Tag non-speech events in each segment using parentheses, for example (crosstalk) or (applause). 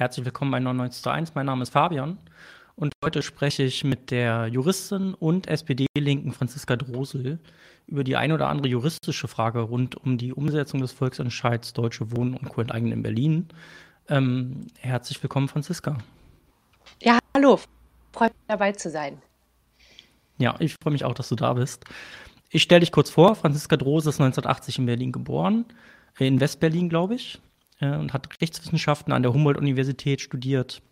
Herzlich willkommen bei 99.1. Mein Name ist Fabian und heute spreche ich mit der Juristin und SPD-Linken Franziska Drosel über die ein oder andere juristische Frage rund um die Umsetzung des Volksentscheids Deutsche Wohnen und Co. enteignen in Berlin. Ähm, herzlich willkommen, Franziska. Ja, hallo. Freut mich dabei zu sein. Ja, ich freue mich auch, dass du da bist. Ich stelle dich kurz vor. Franziska Drosel ist 1980 in Berlin geboren, in Westberlin, glaube ich äh, und hat Rechtswissenschaften an der Humboldt-Universität studiert.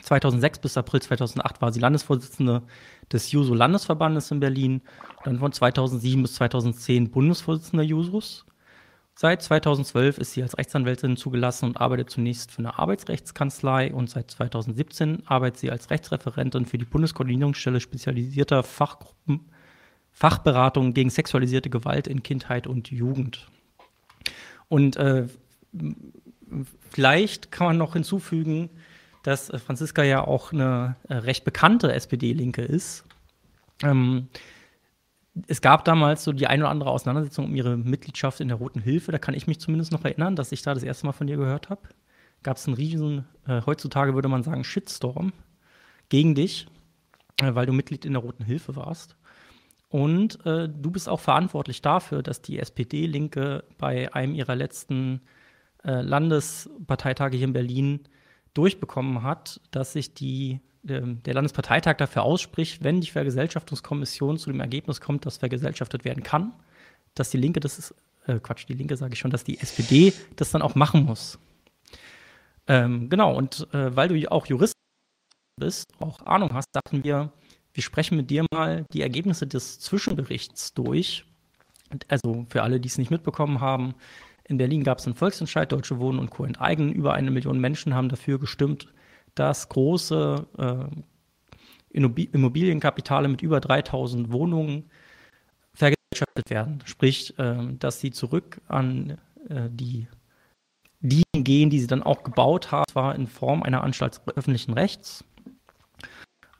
2006 bis April 2008 war sie Landesvorsitzende des Juso-Landesverbandes in Berlin. Dann von 2007 bis 2010 Bundesvorsitzende Jusos. Seit 2012 ist sie als Rechtsanwältin zugelassen und arbeitet zunächst für eine Arbeitsrechtskanzlei und seit 2017 arbeitet sie als Rechtsreferentin für die Bundeskoordinierungsstelle spezialisierter Fachgruppen Fachberatung gegen sexualisierte Gewalt in Kindheit und Jugend. Und äh, vielleicht kann man noch hinzufügen, dass äh, Franziska ja auch eine äh, recht bekannte SPD-Linke ist. Ähm, es gab damals so die eine oder andere Auseinandersetzung um ihre Mitgliedschaft in der Roten Hilfe. Da kann ich mich zumindest noch erinnern, dass ich da das erste Mal von dir gehört habe. Gab es einen riesen, äh, heutzutage würde man sagen, Shitstorm gegen dich, äh, weil du Mitglied in der Roten Hilfe warst. Und äh, du bist auch verantwortlich dafür, dass die SPD-Linke bei einem ihrer letzten äh, Landesparteitage hier in Berlin durchbekommen hat, dass sich die, äh, der Landesparteitag dafür ausspricht, wenn die Vergesellschaftungskommission zu dem Ergebnis kommt, dass vergesellschaftet werden kann, dass die Linke, das ist, äh, Quatsch, die Linke sage ich schon, dass die SPD das dann auch machen muss. Ähm, genau, und äh, weil du auch Jurist bist, auch Ahnung hast, dachten wir, wir sprechen mit dir mal die Ergebnisse des Zwischenberichts durch. Also für alle, die es nicht mitbekommen haben, in Berlin gab es einen Volksentscheid, Deutsche Wohnen und Co. enteignen. Über eine Million Menschen haben dafür gestimmt, dass große äh, Immobilienkapitale mit über 3000 Wohnungen vergesellschaftet werden. Sprich, äh, dass sie zurück an äh, die diejenigen gehen, die sie dann auch gebaut haben, zwar in Form einer Anstalt öffentlichen Rechts.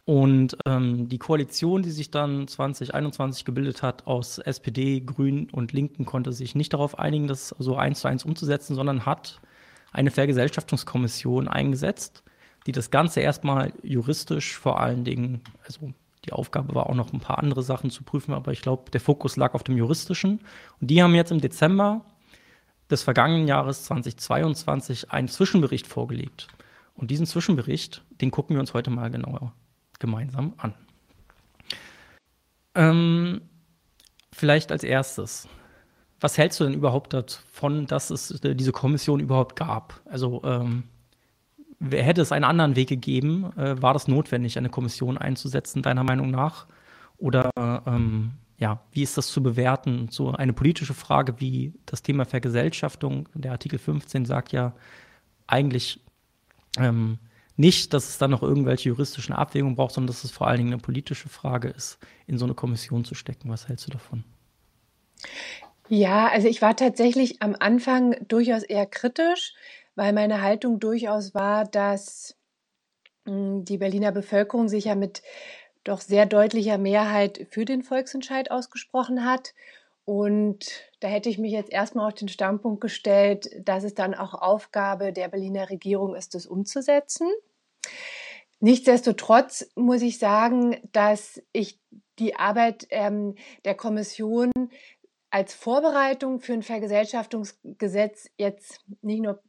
Und ähm, die Koalition, die sich dann 2021 gebildet hat aus SPD, Grünen und Linken, konnte sich nicht darauf einigen, das so eins zu eins umzusetzen, sondern hat eine Vergesellschaftungskommission eingesetzt, die das Ganze erstmal juristisch vor allen Dingen, also die Aufgabe war auch noch ein paar andere Sachen zu prüfen, aber ich glaube, der Fokus lag auf dem juristischen. Und die haben jetzt im Dezember des vergangenen Jahres 2022 einen Zwischenbericht vorgelegt. Und diesen Zwischenbericht, den gucken wir uns heute mal genauer gemeinsam an. Ähm, vielleicht als erstes. Was hältst du denn überhaupt davon, dass es äh, diese Kommission überhaupt gab? Also ähm, hätte es einen anderen Weg gegeben? Äh, war das notwendig, eine Kommission einzusetzen, deiner Meinung nach? Oder ähm, ja, wie ist das zu bewerten? So eine politische Frage wie das Thema Vergesellschaftung. Der Artikel 15 sagt ja eigentlich, ähm, nicht, dass es dann noch irgendwelche juristischen Abwägungen braucht, sondern dass es vor allen Dingen eine politische Frage ist, in so eine Kommission zu stecken. Was hältst du davon? Ja, also ich war tatsächlich am Anfang durchaus eher kritisch, weil meine Haltung durchaus war, dass hm, die Berliner Bevölkerung sich ja mit doch sehr deutlicher Mehrheit für den Volksentscheid ausgesprochen hat und da hätte ich mich jetzt erstmal auf den Standpunkt gestellt, dass es dann auch Aufgabe der Berliner Regierung ist, das umzusetzen. Nichtsdestotrotz muss ich sagen, dass ich die Arbeit ähm, der Kommission als Vorbereitung für ein Vergesellschaftungsgesetz jetzt nicht nur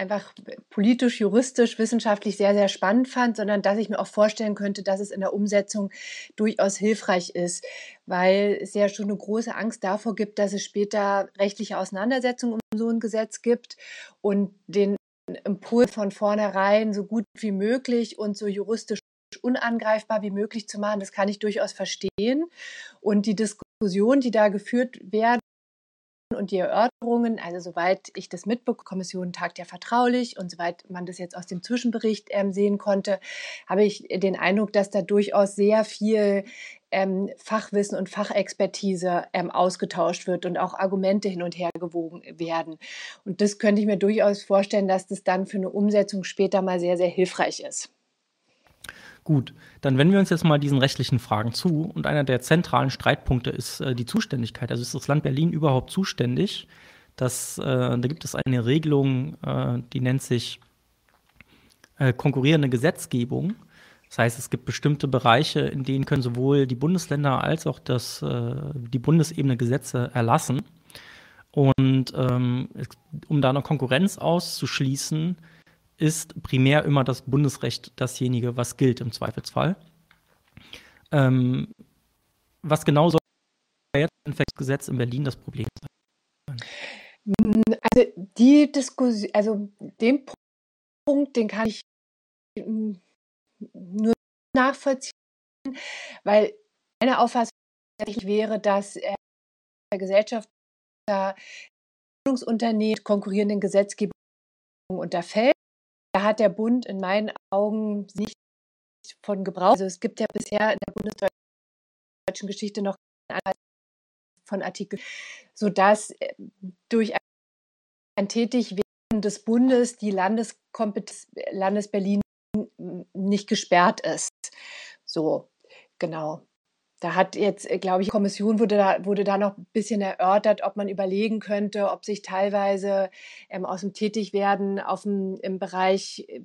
einfach politisch, juristisch, wissenschaftlich sehr, sehr spannend fand, sondern dass ich mir auch vorstellen könnte, dass es in der Umsetzung durchaus hilfreich ist, weil es ja schon eine große Angst davor gibt, dass es später rechtliche Auseinandersetzungen um so ein Gesetz gibt und den Impuls von vornherein so gut wie möglich und so juristisch unangreifbar wie möglich zu machen, das kann ich durchaus verstehen. Und die Diskussion, die da geführt werden, und die Erörterungen, also soweit ich das mitbekomme, Kommission tagt ja vertraulich und soweit man das jetzt aus dem Zwischenbericht ähm, sehen konnte, habe ich den Eindruck, dass da durchaus sehr viel ähm, Fachwissen und Fachexpertise ähm, ausgetauscht wird und auch Argumente hin und her gewogen werden. Und das könnte ich mir durchaus vorstellen, dass das dann für eine Umsetzung später mal sehr, sehr hilfreich ist. Gut, dann wenden wir uns jetzt mal diesen rechtlichen Fragen zu. Und einer der zentralen Streitpunkte ist äh, die Zuständigkeit. Also ist das Land Berlin überhaupt zuständig? Das, äh, da gibt es eine Regelung, äh, die nennt sich äh, konkurrierende Gesetzgebung. Das heißt, es gibt bestimmte Bereiche, in denen können sowohl die Bundesländer als auch das, äh, die Bundesebene Gesetze erlassen. Und ähm, um da eine Konkurrenz auszuschließen, ist primär immer das Bundesrecht dasjenige, was gilt im Zweifelsfall. Ähm, was genau soll ein Gesetz in Berlin das Problem sein? Also die Diskussion, also den Punkt, den kann ich nur nachvollziehen, weil meine Auffassung wäre, dass der Gesellschaft Unternehmen konkurrierenden Gesetzgebung unterfällt. Da hat der Bund in meinen Augen nicht von Gebrauch. Also es gibt ja bisher in der bundesdeutschen Geschichte noch von Artikel, sodass äh, durch ein Tätigwerden des Bundes die Landeskompetenz Landes Berlin nicht gesperrt ist. So, genau. Da hat jetzt, äh, glaube ich, die Kommission wurde da, wurde da noch ein bisschen erörtert, ob man überlegen könnte, ob sich teilweise ähm, aus dem Tätigwerden auf dem, im Bereich äh,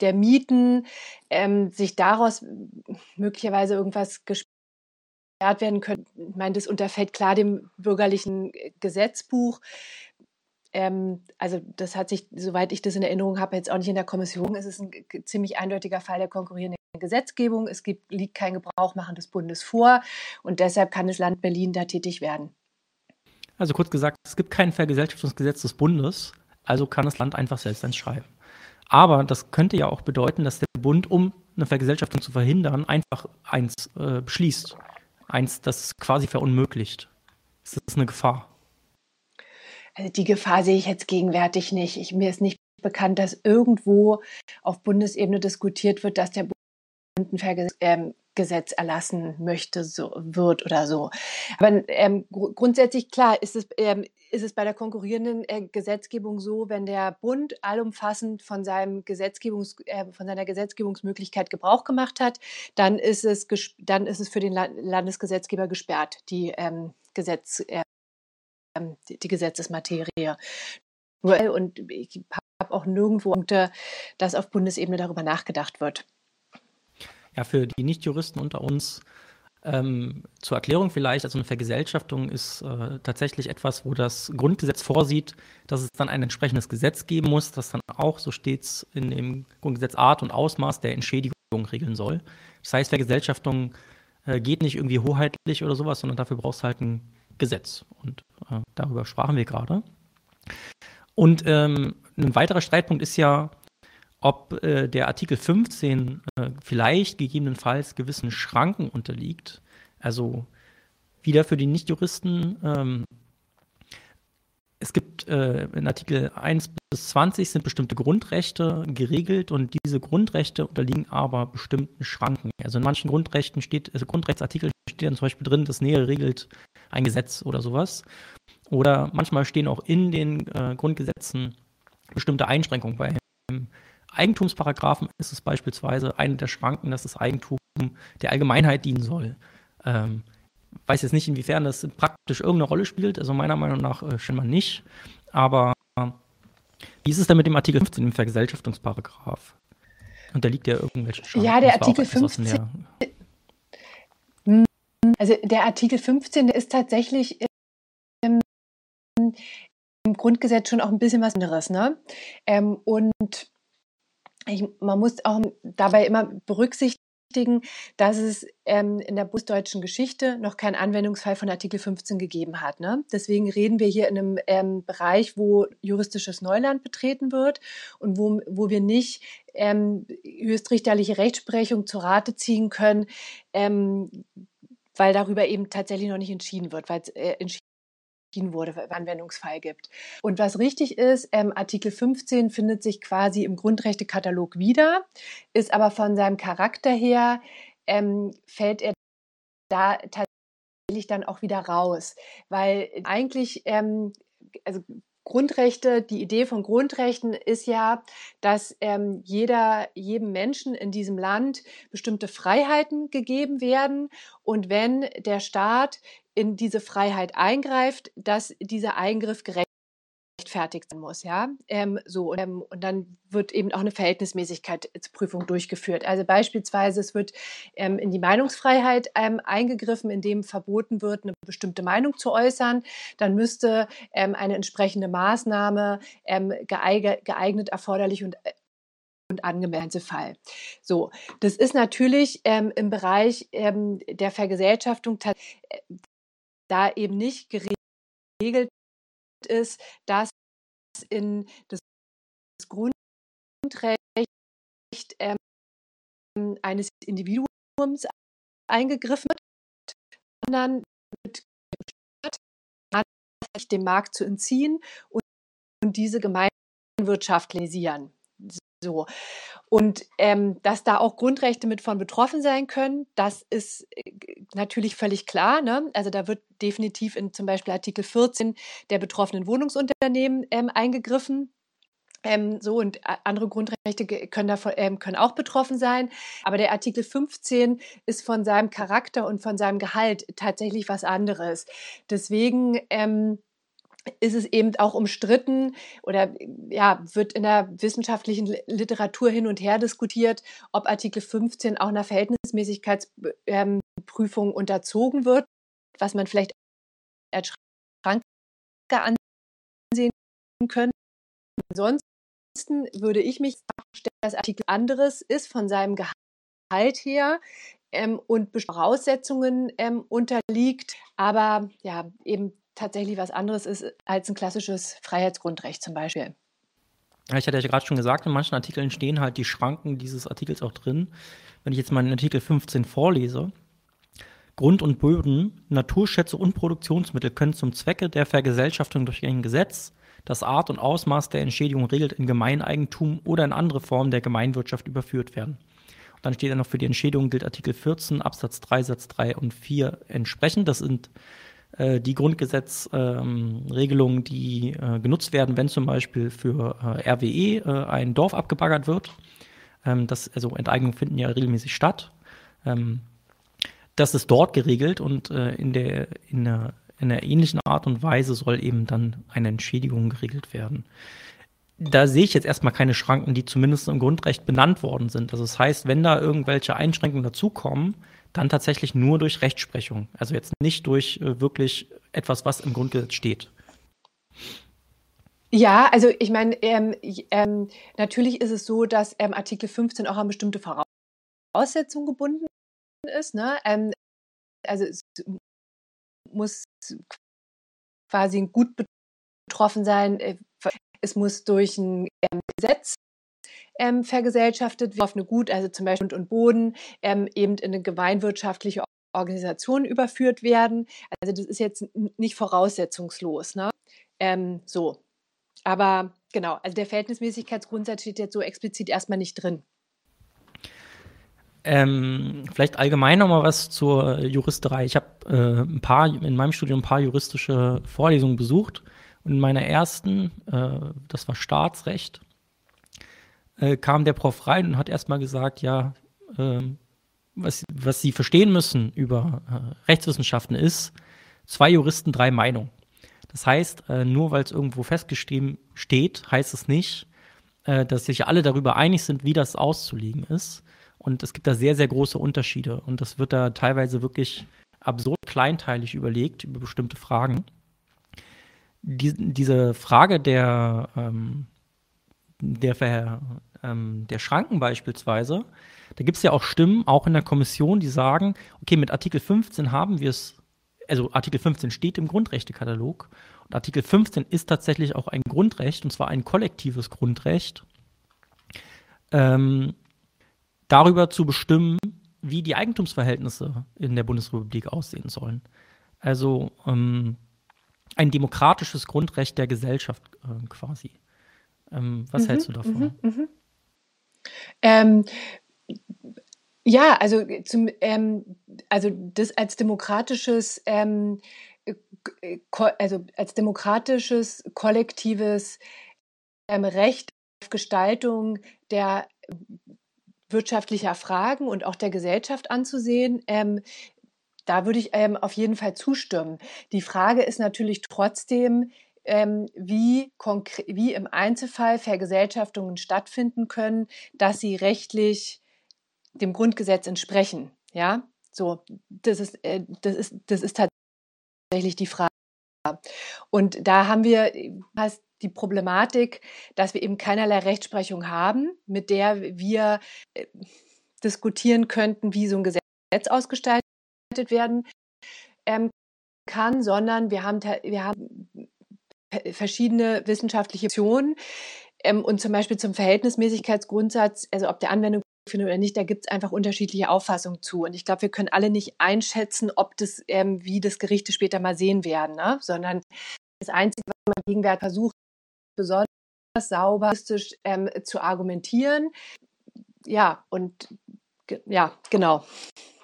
der Mieten ähm, sich daraus möglicherweise irgendwas gesperrt werden könnte. Ich meine, das unterfällt klar dem bürgerlichen äh, Gesetzbuch. Ähm, also das hat sich, soweit ich das in Erinnerung habe, jetzt auch nicht in der Kommission. Es ist ein ziemlich eindeutiger Fall der konkurrierenden Gesetzgebung. Es gibt, liegt kein Gebrauchmachen des Bundes vor und deshalb kann das Land Berlin da tätig werden. Also kurz gesagt, es gibt kein Vergesellschaftungsgesetz des Bundes, also kann das Land einfach selbst eins schreiben. Aber das könnte ja auch bedeuten, dass der Bund, um eine Vergesellschaftung zu verhindern, einfach eins äh, beschließt. Eins, das quasi verunmöglicht. Ist das eine Gefahr? Also die Gefahr sehe ich jetzt gegenwärtig nicht. Ich, mir ist nicht bekannt, dass irgendwo auf Bundesebene diskutiert wird, dass der Bund Gesetz erlassen möchte, so wird oder so. Aber ähm, gr grundsätzlich klar ist es, ähm, ist es bei der konkurrierenden äh, Gesetzgebung so, wenn der Bund allumfassend von seinem Gesetzgebungs, äh, von seiner Gesetzgebungsmöglichkeit Gebrauch gemacht hat, dann ist es, dann ist es für den La Landesgesetzgeber gesperrt, die ähm, Gesetz, äh, die, die Gesetzesmaterie. Und ich habe auch nirgendwo, dass auf Bundesebene darüber nachgedacht wird. Ja, für die Nichtjuristen unter uns ähm, zur Erklärung vielleicht, also eine Vergesellschaftung ist äh, tatsächlich etwas, wo das Grundgesetz vorsieht, dass es dann ein entsprechendes Gesetz geben muss, das dann auch, so steht es in dem Grundgesetz, Art und Ausmaß der Entschädigung regeln soll. Das heißt, Vergesellschaftung äh, geht nicht irgendwie hoheitlich oder sowas, sondern dafür brauchst du halt ein Gesetz. Und äh, darüber sprachen wir gerade. Und ähm, ein weiterer Streitpunkt ist ja, ob äh, der Artikel 15 äh, vielleicht gegebenenfalls gewissen Schranken unterliegt. Also wieder für die Nichtjuristen. Ähm, es gibt äh, in Artikel 1 bis 20 sind bestimmte Grundrechte geregelt und diese Grundrechte unterliegen aber bestimmten Schranken. Also in manchen Grundrechten steht, also Grundrechtsartikeln steht dann zum Beispiel drin, das Nähere regelt ein Gesetz oder sowas. Oder manchmal stehen auch in den äh, Grundgesetzen bestimmte Einschränkungen. Bei Eigentumsparagraphen ist es beispielsweise eine der Schranken, dass das Eigentum der Allgemeinheit dienen soll. Ähm, weiß jetzt nicht, inwiefern das praktisch irgendeine Rolle spielt, also meiner Meinung nach äh, scheinbar nicht. Aber wie ist es denn mit dem Artikel 15, dem Vergesellschaftungsparagraph? Und da liegt ja irgendwelche Schranken. Ja, der Artikel 15. Der also der Artikel 15 der ist tatsächlich im, im, Grundgesetz schon auch ein bisschen was anderes. Ne? Ähm, und ich, man muss auch dabei immer berücksichtigen, dass es ähm, in der busdeutschen Geschichte noch keinen Anwendungsfall von Artikel 15 gegeben hat. Ne? Deswegen reden wir hier in einem ähm, Bereich, wo juristisches Neuland betreten wird und wo, wo wir nicht ähm, höchstrichterliche Rechtsprechung zu Rate ziehen können, ähm, weil darüber eben tatsächlich noch nicht entschieden wird, weil äh, entschieden wurde, Anwendungsfall gibt. Und was richtig ist, ähm, Artikel 15 findet sich quasi im Grundrechtekatalog wieder, ist aber von seinem Charakter her, ähm, fällt er da tatsächlich dann auch wieder raus, weil eigentlich, ähm, also Grundrechte, die Idee von Grundrechten ist ja, dass ähm, jeder, jedem Menschen in diesem Land bestimmte Freiheiten gegeben werden. Und wenn der Staat in diese Freiheit eingreift, dass dieser Eingriff gerechtfertigt sein muss, ja. Ähm, so, und, ähm, und, dann wird eben auch eine Verhältnismäßigkeitsprüfung durchgeführt. Also beispielsweise, es wird ähm, in die Meinungsfreiheit ähm, eingegriffen, indem verboten wird, eine bestimmte Meinung zu äußern. Dann müsste ähm, eine entsprechende Maßnahme ähm, geeignet, geeignet, erforderlich und äh, und angemeldete Fall. So, das ist natürlich im Bereich der Vergesellschaftung äh, da eben nicht geregelt ist, dass in das Grundrecht ähm, eines Individuums eingegriffen wird, sondern mit dem Markt zu entziehen und, und diese gemeinwirtschaftlichen so. Und ähm, dass da auch Grundrechte mit von betroffen sein können, das ist äh, natürlich völlig klar. Ne? Also da wird definitiv in zum Beispiel Artikel 14 der betroffenen Wohnungsunternehmen ähm, eingegriffen. Ähm, so und andere Grundrechte können, davon, ähm, können auch betroffen sein. Aber der Artikel 15 ist von seinem Charakter und von seinem Gehalt tatsächlich was anderes. Deswegen ähm, ist es eben auch umstritten oder ja, wird in der wissenschaftlichen Literatur hin und her diskutiert, ob Artikel 15 auch einer Verhältnismäßigkeitsprüfung unterzogen wird, was man vielleicht als Schranke ansehen könnte. Ansonsten würde ich mich stellen, dass Artikel anderes ist von seinem Gehalt her ähm, und Voraussetzungen ähm, unterliegt, aber ja, eben tatsächlich was anderes ist als ein klassisches Freiheitsgrundrecht zum Beispiel. Ich hatte ja gerade schon gesagt, in manchen Artikeln stehen halt die Schranken dieses Artikels auch drin. Wenn ich jetzt in Artikel 15 vorlese, Grund und Böden, Naturschätze und Produktionsmittel können zum Zwecke der Vergesellschaftung durch ein Gesetz, das Art und Ausmaß der Entschädigung regelt, in Gemeineigentum oder in andere Formen der Gemeinwirtschaft überführt werden. Und dann steht dann noch für die Entschädigung gilt Artikel 14 Absatz 3 Satz 3 und 4 entsprechend. Das sind äh, die Grundgesetzregelungen, ähm, die äh, genutzt werden, wenn zum Beispiel für äh, RWE äh, ein Dorf abgebaggert wird. Ähm, das, also Enteignungen finden ja regelmäßig statt. Ähm, das ist dort geregelt und äh, in, der, in, einer, in einer ähnlichen Art und Weise soll eben dann eine Entschädigung geregelt werden da sehe ich jetzt erstmal keine Schranken, die zumindest im Grundrecht benannt worden sind. Also das heißt, wenn da irgendwelche Einschränkungen dazukommen, dann tatsächlich nur durch Rechtsprechung. Also jetzt nicht durch äh, wirklich etwas, was im Grundgesetz steht. Ja, also ich meine, ähm, ähm, natürlich ist es so, dass ähm, Artikel 15 auch an bestimmte Voraussetzungen gebunden ist. Ne? Ähm, also es muss quasi gut betroffen sein. Äh, es muss durch ein ähm, Gesetz ähm, vergesellschaftet, auf eine Gut, also zum Beispiel Grund und Boden, ähm, eben in eine gemeinwirtschaftliche Organisation überführt werden. Also das ist jetzt nicht voraussetzungslos. Ne? Ähm, so. Aber genau, also der Verhältnismäßigkeitsgrundsatz steht jetzt so explizit erstmal nicht drin. Ähm, vielleicht allgemein noch mal was zur Juristerei. Ich habe äh, ein paar in meinem Studium ein paar juristische Vorlesungen besucht und in meiner ersten, äh, das war Staatsrecht, äh, kam der Prof rein und hat erstmal gesagt, ja, äh, was, was Sie verstehen müssen über äh, Rechtswissenschaften ist, zwei Juristen, drei Meinungen. Das heißt, äh, nur weil es irgendwo festgeschrieben steht, heißt es nicht, äh, dass sich alle darüber einig sind, wie das auszulegen ist. Und es gibt da sehr, sehr große Unterschiede. Und das wird da teilweise wirklich absurd kleinteilig überlegt über bestimmte Fragen. Die, diese Frage der, ähm, der, ähm, der Schranken beispielsweise, da gibt es ja auch Stimmen, auch in der Kommission, die sagen, okay, mit Artikel 15 haben wir es, also Artikel 15 steht im Grundrechtekatalog und Artikel 15 ist tatsächlich auch ein Grundrecht, und zwar ein kollektives Grundrecht, ähm, darüber zu bestimmen, wie die Eigentumsverhältnisse in der Bundesrepublik aussehen sollen. Also ähm, ein demokratisches Grundrecht der Gesellschaft äh, quasi. Ähm, was mhm, hältst du davon? Mhm, mh. ähm, ja, also, zum, ähm, also das als demokratisches, ähm, also als demokratisches, kollektives ähm, Recht auf Gestaltung der wirtschaftlicher Fragen und auch der Gesellschaft anzusehen, ähm, da würde ich ähm, auf jeden Fall zustimmen. Die Frage ist natürlich trotzdem, ähm, wie, wie im Einzelfall Vergesellschaftungen stattfinden können, dass sie rechtlich dem Grundgesetz entsprechen. Ja, so, das ist, äh, das ist, das ist tatsächlich die Frage. Und da haben wir heißt die Problematik, dass wir eben keinerlei Rechtsprechung haben, mit der wir äh, diskutieren könnten, wie so ein Gesetz ausgestaltet werden ähm, kann, sondern wir haben, wir haben verschiedene wissenschaftliche Optionen. Ähm, und zum Beispiel zum Verhältnismäßigkeitsgrundsatz, also ob der Anwendung findet oder nicht, da gibt es einfach unterschiedliche Auffassungen zu. Und ich glaube, wir können alle nicht einschätzen, ob das, ähm, wie das Gerichte später mal sehen werden, ne? sondern das Einzige, was man gegenwärtig versucht, besonders sauber ähm, zu argumentieren. Ja, und ja, genau.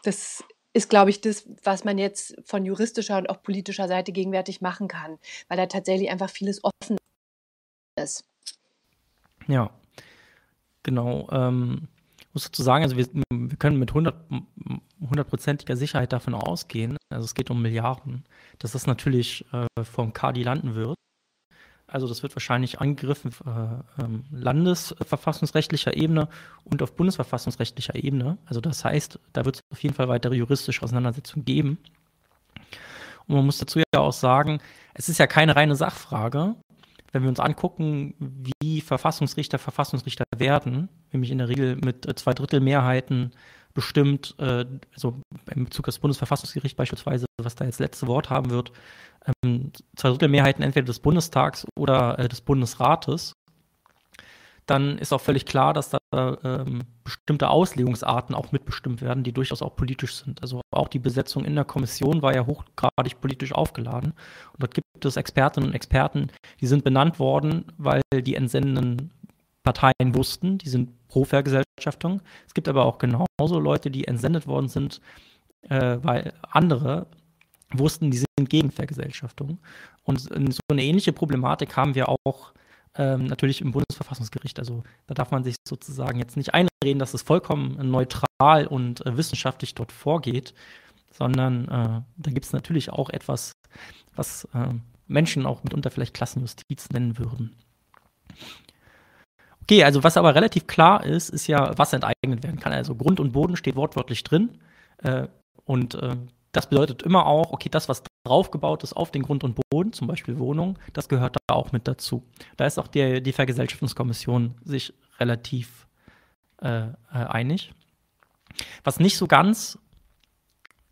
Das ist, glaube ich, das, was man jetzt von juristischer und auch politischer Seite gegenwärtig machen kann, weil da tatsächlich einfach vieles offen ist. Ja, genau. Ähm, muss dazu sagen, also wir, wir können mit hundertprozentiger Sicherheit davon ausgehen, also es geht um Milliarden, dass das natürlich äh, vom KDI landen wird. Also das wird wahrscheinlich angegriffen äh, ähm, landesverfassungsrechtlicher Ebene und auf bundesverfassungsrechtlicher Ebene. Also das heißt, da wird es auf jeden Fall weitere juristische Auseinandersetzungen geben. Und man muss dazu ja auch sagen, es ist ja keine reine Sachfrage. Wenn wir uns angucken, wie Verfassungsrichter Verfassungsrichter werden, nämlich in der Regel mit äh, zwei Drittel Mehrheiten bestimmt, äh, also im Bezug auf das Bundesverfassungsgericht beispielsweise, was da jetzt letzte Wort haben wird, ähm, zwei Drittel Mehrheiten entweder des Bundestags oder äh, des Bundesrates, dann ist auch völlig klar, dass da ähm, bestimmte Auslegungsarten auch mitbestimmt werden, die durchaus auch politisch sind. Also auch die Besetzung in der Kommission war ja hochgradig politisch aufgeladen. Und dort gibt es Expertinnen und Experten, die sind benannt worden, weil die entsendenden Parteien wussten, die sind pro Vergesellschaftung. Es gibt aber auch genauso Leute, die entsendet worden sind, äh, weil andere wussten, die sind gegen Vergesellschaftung. Und so eine ähnliche Problematik haben wir auch ähm, natürlich im Bundesverfassungsgericht. Also da darf man sich sozusagen jetzt nicht einreden, dass es vollkommen neutral und äh, wissenschaftlich dort vorgeht, sondern äh, da gibt es natürlich auch etwas, was äh, Menschen auch mitunter vielleicht Klassenjustiz nennen würden. Okay, also was aber relativ klar ist, ist ja, was enteignet werden kann. Also Grund und Boden steht wortwörtlich drin. Äh, und äh, das bedeutet immer auch, okay, das, was draufgebaut ist auf den Grund und Boden, zum Beispiel Wohnung, das gehört da auch mit dazu. Da ist auch die, die Vergesellschaftungskommission sich relativ äh, äh, einig. Was nicht so ganz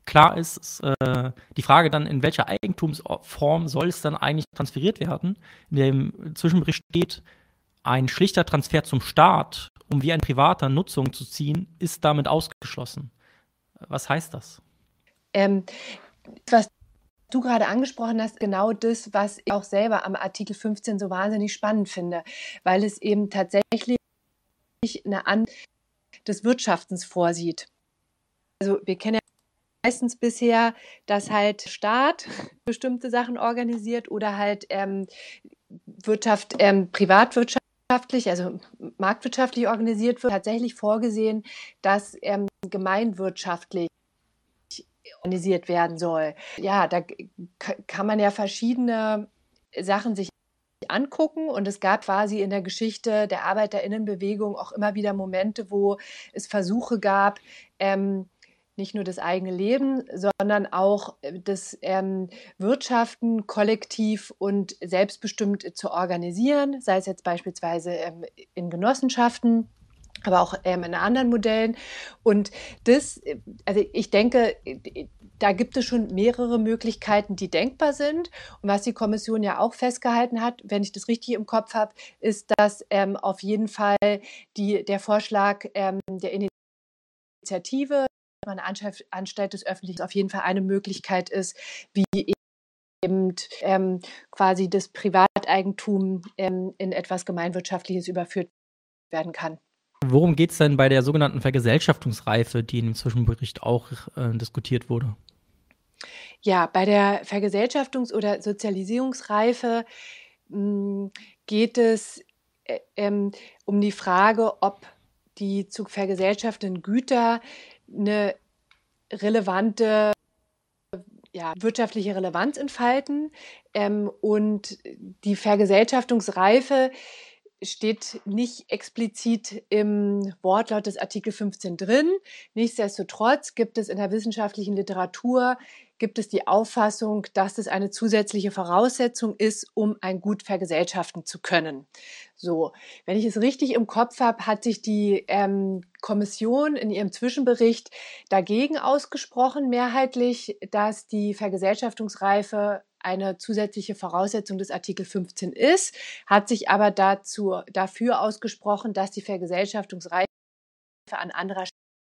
klar ist, ist äh, die Frage dann, in welcher Eigentumsform soll es dann eigentlich transferiert werden? In dem Zwischenbericht steht, ein schlichter Transfer zum Staat, um wie ein privater Nutzung zu ziehen, ist damit ausgeschlossen. Was heißt das? Ähm, was du gerade angesprochen hast, genau das, was ich auch selber am Artikel 15 so wahnsinnig spannend finde, weil es eben tatsächlich eine An des Wirtschaftens vorsieht. Also wir kennen ja meistens bisher, dass halt Staat (laughs) bestimmte Sachen organisiert oder halt ähm, Wirtschaft, ähm, privatwirtschaftlich, also marktwirtschaftlich organisiert wird, tatsächlich vorgesehen, dass ähm, gemeinwirtschaftlich organisiert werden soll. Ja, da kann man ja verschiedene Sachen sich angucken und es gab quasi in der Geschichte der Arbeiterinnenbewegung auch immer wieder Momente, wo es Versuche gab, ähm, nicht nur das eigene Leben, sondern auch das ähm, Wirtschaften kollektiv und selbstbestimmt zu organisieren, sei es jetzt beispielsweise ähm, in Genossenschaften aber auch ähm, in anderen Modellen. Und das, also ich denke, da gibt es schon mehrere Möglichkeiten, die denkbar sind. Und was die Kommission ja auch festgehalten hat, wenn ich das richtig im Kopf habe, ist, dass ähm, auf jeden Fall die, der Vorschlag ähm, der Initiative, eine Anstalt des Öffentlichen, auf jeden Fall eine Möglichkeit ist, wie eben ähm, quasi das Privateigentum ähm, in etwas Gemeinwirtschaftliches überführt werden kann. Worum geht es denn bei der sogenannten Vergesellschaftungsreife, die in dem Zwischenbericht auch äh, diskutiert wurde? Ja, bei der Vergesellschaftungs- oder Sozialisierungsreife mh, hm, geht es äh, ähm, um die Frage, ob die zu vergesellschaftenden Güter eine relevante ja, wirtschaftliche Relevanz entfalten. Ähm, und die Vergesellschaftungsreife steht nicht explizit im Wortlaut des Artikel 15 drin. Nichtsdestotrotz gibt es in der wissenschaftlichen Literatur gibt es die Auffassung, dass es eine zusätzliche Voraussetzung ist, um ein Gut vergesellschaften zu können. So, wenn ich es richtig im Kopf habe, hat sich die ähm, Kommission in ihrem Zwischenbericht dagegen ausgesprochen, mehrheitlich, dass die Vergesellschaftungsreife eine zusätzliche Voraussetzung des Artikel 15 ist, hat sich aber dazu, dafür ausgesprochen, dass die Vergesellschaftungsreife an anderer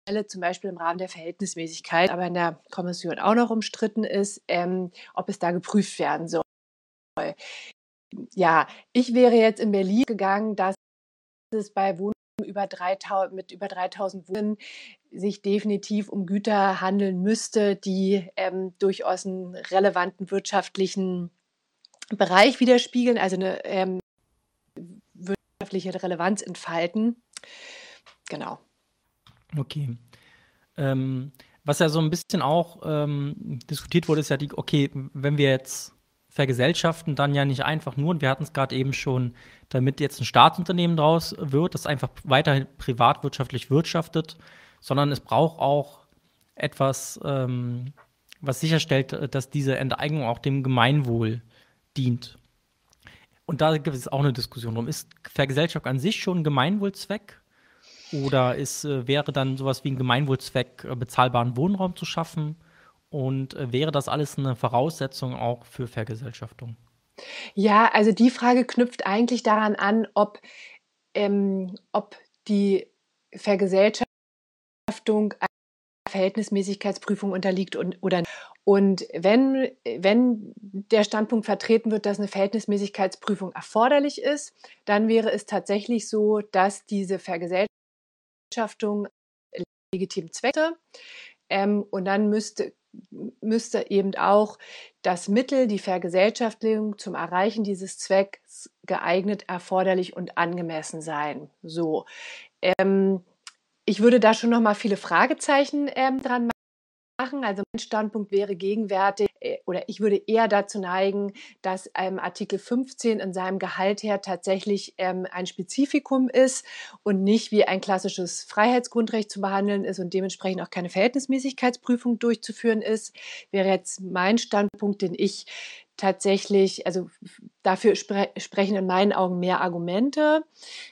Stelle, zum Beispiel im Rahmen der Verhältnismäßigkeit, aber in der Kommission auch noch umstritten ist, ähm, ob es da geprüft werden soll. Ja, ich wäre jetzt in Berlin gegangen, dass es bei Wohnungen über 3000, mit über 3000 Wohnungen sich definitiv um Güter handeln müsste, die ähm, durchaus einen relevanten wirtschaftlichen Bereich widerspiegeln, also eine ähm, wirtschaftliche Relevanz entfalten. Genau. Okay. Ähm, was ja so ein bisschen auch ähm, diskutiert wurde, ist ja die, okay, wenn wir jetzt vergesellschaften, dann ja nicht einfach nur, und wir hatten es gerade eben schon, damit jetzt ein Staatsunternehmen draus wird, das einfach weiterhin privatwirtschaftlich wirtschaftet, sondern es braucht auch etwas, ähm, was sicherstellt, dass diese Enteignung auch dem Gemeinwohl dient. Und da gibt es auch eine Diskussion drum. Ist Vergesellschaftung an sich schon ein Gemeinwohlzweck? Oder ist, äh, wäre dann sowas wie ein Gemeinwohlzweck, äh, bezahlbaren Wohnraum zu schaffen? Und äh, wäre das alles eine Voraussetzung auch für Vergesellschaftung? Ja, also die Frage knüpft eigentlich daran an, ob, ähm, ob die Vergesellschaftung Haftung einer Verhältnismäßigkeitsprüfung unterliegt und, oder und wenn, wenn der Standpunkt vertreten wird, dass eine Verhältnismäßigkeitsprüfung erforderlich ist, dann wäre es tatsächlich so, dass diese Vergesellschaftung legitim Zwecke ähm, und dann müsste, müsste eben auch das Mittel, die Vergesellschaftung zum Erreichen dieses Zwecks geeignet, erforderlich und angemessen sein. So. Ähm, ich würde da schon noch mal viele Fragezeichen ähm, dran machen. Also mein Standpunkt wäre gegenwärtig äh, oder ich würde eher dazu neigen, dass ähm, Artikel 15 in seinem Gehalt her tatsächlich ähm, ein Spezifikum ist und nicht wie ein klassisches Freiheitsgrundrecht zu behandeln ist und dementsprechend auch keine Verhältnismäßigkeitsprüfung durchzuführen ist. Wäre jetzt mein Standpunkt, den ich tatsächlich, also dafür spre sprechen in meinen Augen mehr Argumente.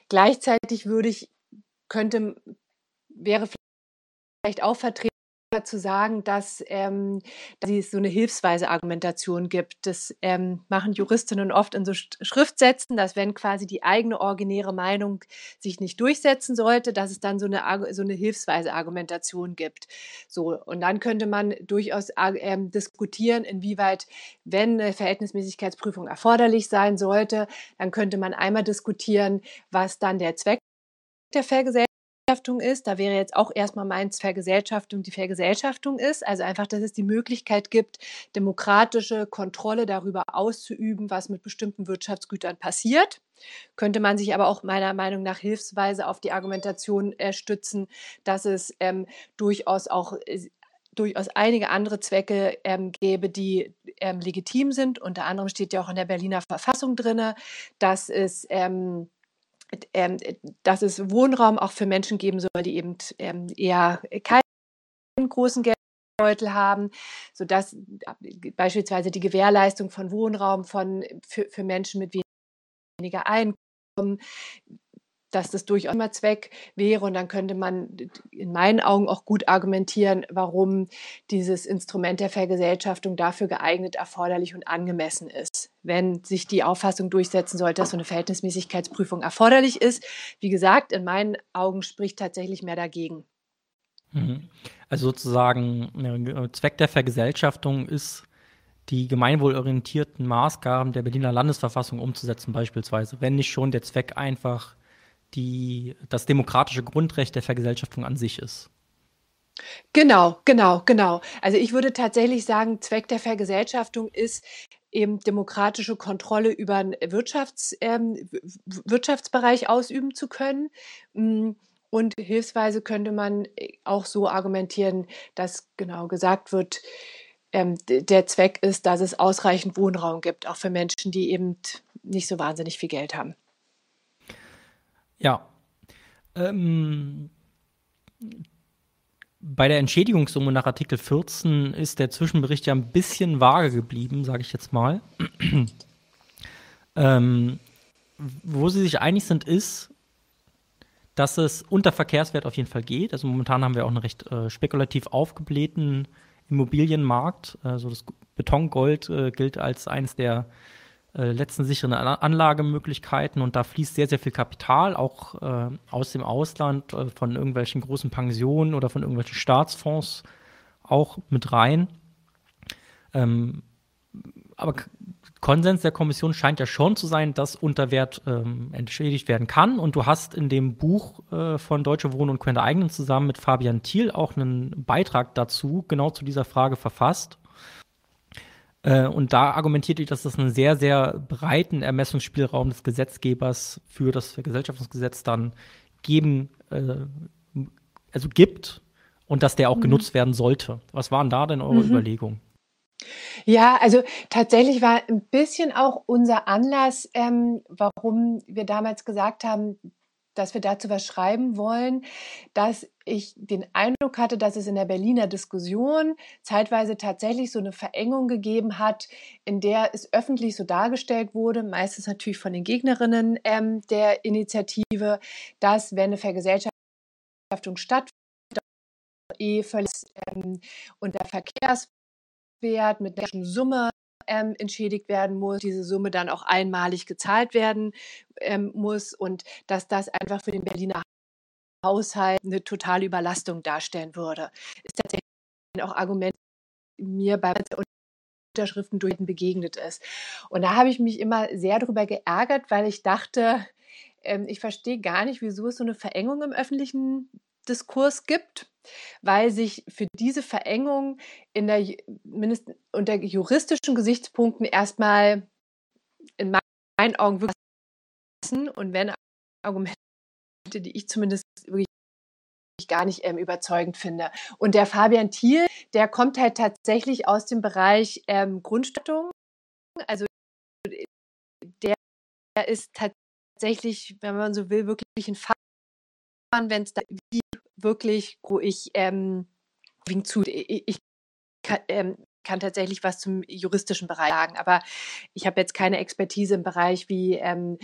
Gleichzeitig würde ich könnte wäre vielleicht auch vertreten, zu sagen, dass, ähm, dass es so eine hilfsweise Argumentation gibt. Das ähm, machen Juristinnen oft in so Schriftsätzen, dass wenn quasi die eigene originäre Meinung sich nicht durchsetzen sollte, dass es dann so eine, so eine hilfsweise Argumentation gibt. So, und dann könnte man durchaus ähm, diskutieren, inwieweit, wenn eine Verhältnismäßigkeitsprüfung erforderlich sein sollte, dann könnte man einmal diskutieren, was dann der Zweck der Vergesellschaftung ist. Da wäre jetzt auch erstmal meins Vergesellschaftung die Vergesellschaftung ist. Also einfach, dass es die Möglichkeit gibt, demokratische Kontrolle darüber auszuüben, was mit bestimmten Wirtschaftsgütern passiert. Könnte man sich aber auch meiner Meinung nach hilfsweise auf die Argumentation äh, stützen, dass es ähm, durchaus auch äh, durchaus einige andere Zwecke ähm, gäbe, die ähm, legitim sind. Unter anderem steht ja auch in der Berliner Verfassung drin, dass es ähm, ähm, dass es Wohnraum auch für Menschen geben soll, die eben ähm, eher keinen großen Geldbeutel haben, sodass äh, beispielsweise die Gewährleistung von Wohnraum von, für, für Menschen mit weniger Einkommen dass das durchaus mal Zweck wäre. Und dann könnte man in meinen Augen auch gut argumentieren, warum dieses Instrument der Vergesellschaftung dafür geeignet, erforderlich und angemessen ist. Wenn sich die Auffassung durchsetzen sollte, dass so eine Verhältnismäßigkeitsprüfung erforderlich ist. Wie gesagt, in meinen Augen spricht tatsächlich mehr dagegen. Mhm. Also sozusagen äh, Zweck der Vergesellschaftung ist, die gemeinwohlorientierten Maßgaben der Berliner Landesverfassung umzusetzen, beispielsweise, wenn nicht schon der Zweck einfach die, das demokratische Grundrecht der Vergesellschaftung an sich ist. Genau, genau, genau. Also ich würde tatsächlich sagen, Zweck der Vergesellschaftung ist eben demokratische Kontrolle über einen Wirtschafts, ähm, Wirtschaftsbereich ausüben zu können. Mm, und hilfsweise könnte man auch so argumentieren, dass genau gesagt wird, ähm, der Zweck ist, dass es ausreichend Wohnraum gibt, auch für Menschen, die eben nicht so wahnsinnig viel Geld haben. Ja. Ähm, bei der Entschädigungssumme nach Artikel 14 ist der Zwischenbericht ja ein bisschen vage geblieben, sage ich jetzt mal. ähm, wo sie sich einig sind, ist, dass es unter Verkehrswert auf jeden Fall geht. Also momentan haben wir auch einen recht äh, spekulativ aufgeblähten Immobilienmarkt. Also das Betongold äh, gilt als eines der äh, letzten sicheren Anlagemöglichkeiten und da fließt sehr, sehr viel Kapital, auch äh, aus dem Ausland, äh, von irgendwelchen großen Pensionen oder von irgendwelchen Staatsfonds auch mit rein. Ähm, aber Konsens der Kommission scheint ja schon zu sein, dass unter Wert ähm, entschädigt werden kann. Und du hast in dem Buch äh, von Deutsche Wohnen und Könnte eigenen zusammen mit Fabian Thiel auch einen Beitrag dazu, genau zu dieser Frage verfasst. Äh, und da argumentiert ich, dass das einen sehr, sehr breiten Ermessungsspielraum des Gesetzgebers für das Vergesellschaftungsgesetz dann geben, äh, also gibt und dass der auch mhm. genutzt werden sollte. Was waren da denn eure mhm. Überlegungen? Ja, also tatsächlich war ein bisschen auch unser Anlass, ähm, warum wir damals gesagt haben, dass wir dazu was schreiben wollen, dass ich den Eindruck hatte, dass es in der Berliner Diskussion zeitweise tatsächlich so eine Verengung gegeben hat, in der es öffentlich so dargestellt wurde, meistens natürlich von den Gegnerinnen ähm, der Initiative, dass wenn eine Vergesellschaftung stattfindet, eh völlig ähm, unter Verkehrs Wert mit einer Summe ähm, entschädigt werden muss, diese Summe dann auch einmalig gezahlt werden ähm, muss und dass das einfach für den Berliner Haushalt eine totale Überlastung darstellen würde. Ist tatsächlich auch Argument mir bei Unterschriften durch begegnet ist. Und da habe ich mich immer sehr darüber geärgert, weil ich dachte, ähm, ich verstehe gar nicht, wieso es so eine Verengung im öffentlichen Diskurs gibt weil sich für diese Verengung in der, mindestens unter juristischen Gesichtspunkten erstmal in meinen Augen wirklich und wenn Argumente, die ich zumindest wirklich gar nicht ähm, überzeugend finde. Und der Fabian Thiel, der kommt halt tatsächlich aus dem Bereich ähm, Grundstattung. Also der ist tatsächlich, wenn man so will, wirklich ein Fachmann, wenn es da wie wirklich, wo ich ähm, zu, ich, ich kann, ähm, kann tatsächlich was zum juristischen Bereich sagen, aber ich habe jetzt keine Expertise im Bereich, wie ähm,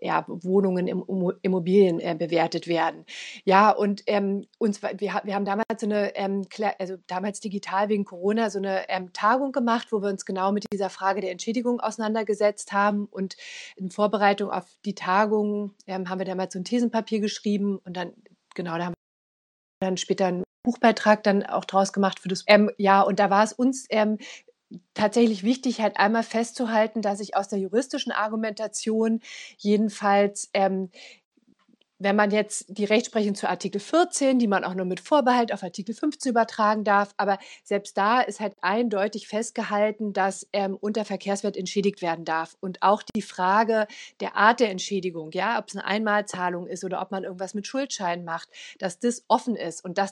ja, Wohnungen, im, Immobilien äh, bewertet werden. Ja, und ähm, uns, wir, wir haben damals so eine, ähm, also damals digital wegen Corona, so eine ähm, Tagung gemacht, wo wir uns genau mit dieser Frage der Entschädigung auseinandergesetzt haben. Und in Vorbereitung auf die Tagung ähm, haben wir damals so ein Thesenpapier geschrieben und dann, genau, da haben dann später einen Buchbeitrag dann auch draus gemacht für das. Ähm, ja, und da war es uns ähm, tatsächlich wichtig, halt einmal festzuhalten, dass ich aus der juristischen Argumentation jedenfalls ähm, wenn man jetzt die Rechtsprechung zu Artikel 14, die man auch nur mit Vorbehalt auf Artikel 15 übertragen darf, aber selbst da ist halt eindeutig festgehalten, dass ähm, unter Verkehrswert entschädigt werden darf. Und auch die Frage der Art der Entschädigung, ja, ob es eine Einmalzahlung ist oder ob man irgendwas mit Schuldscheinen macht, dass das offen ist und dass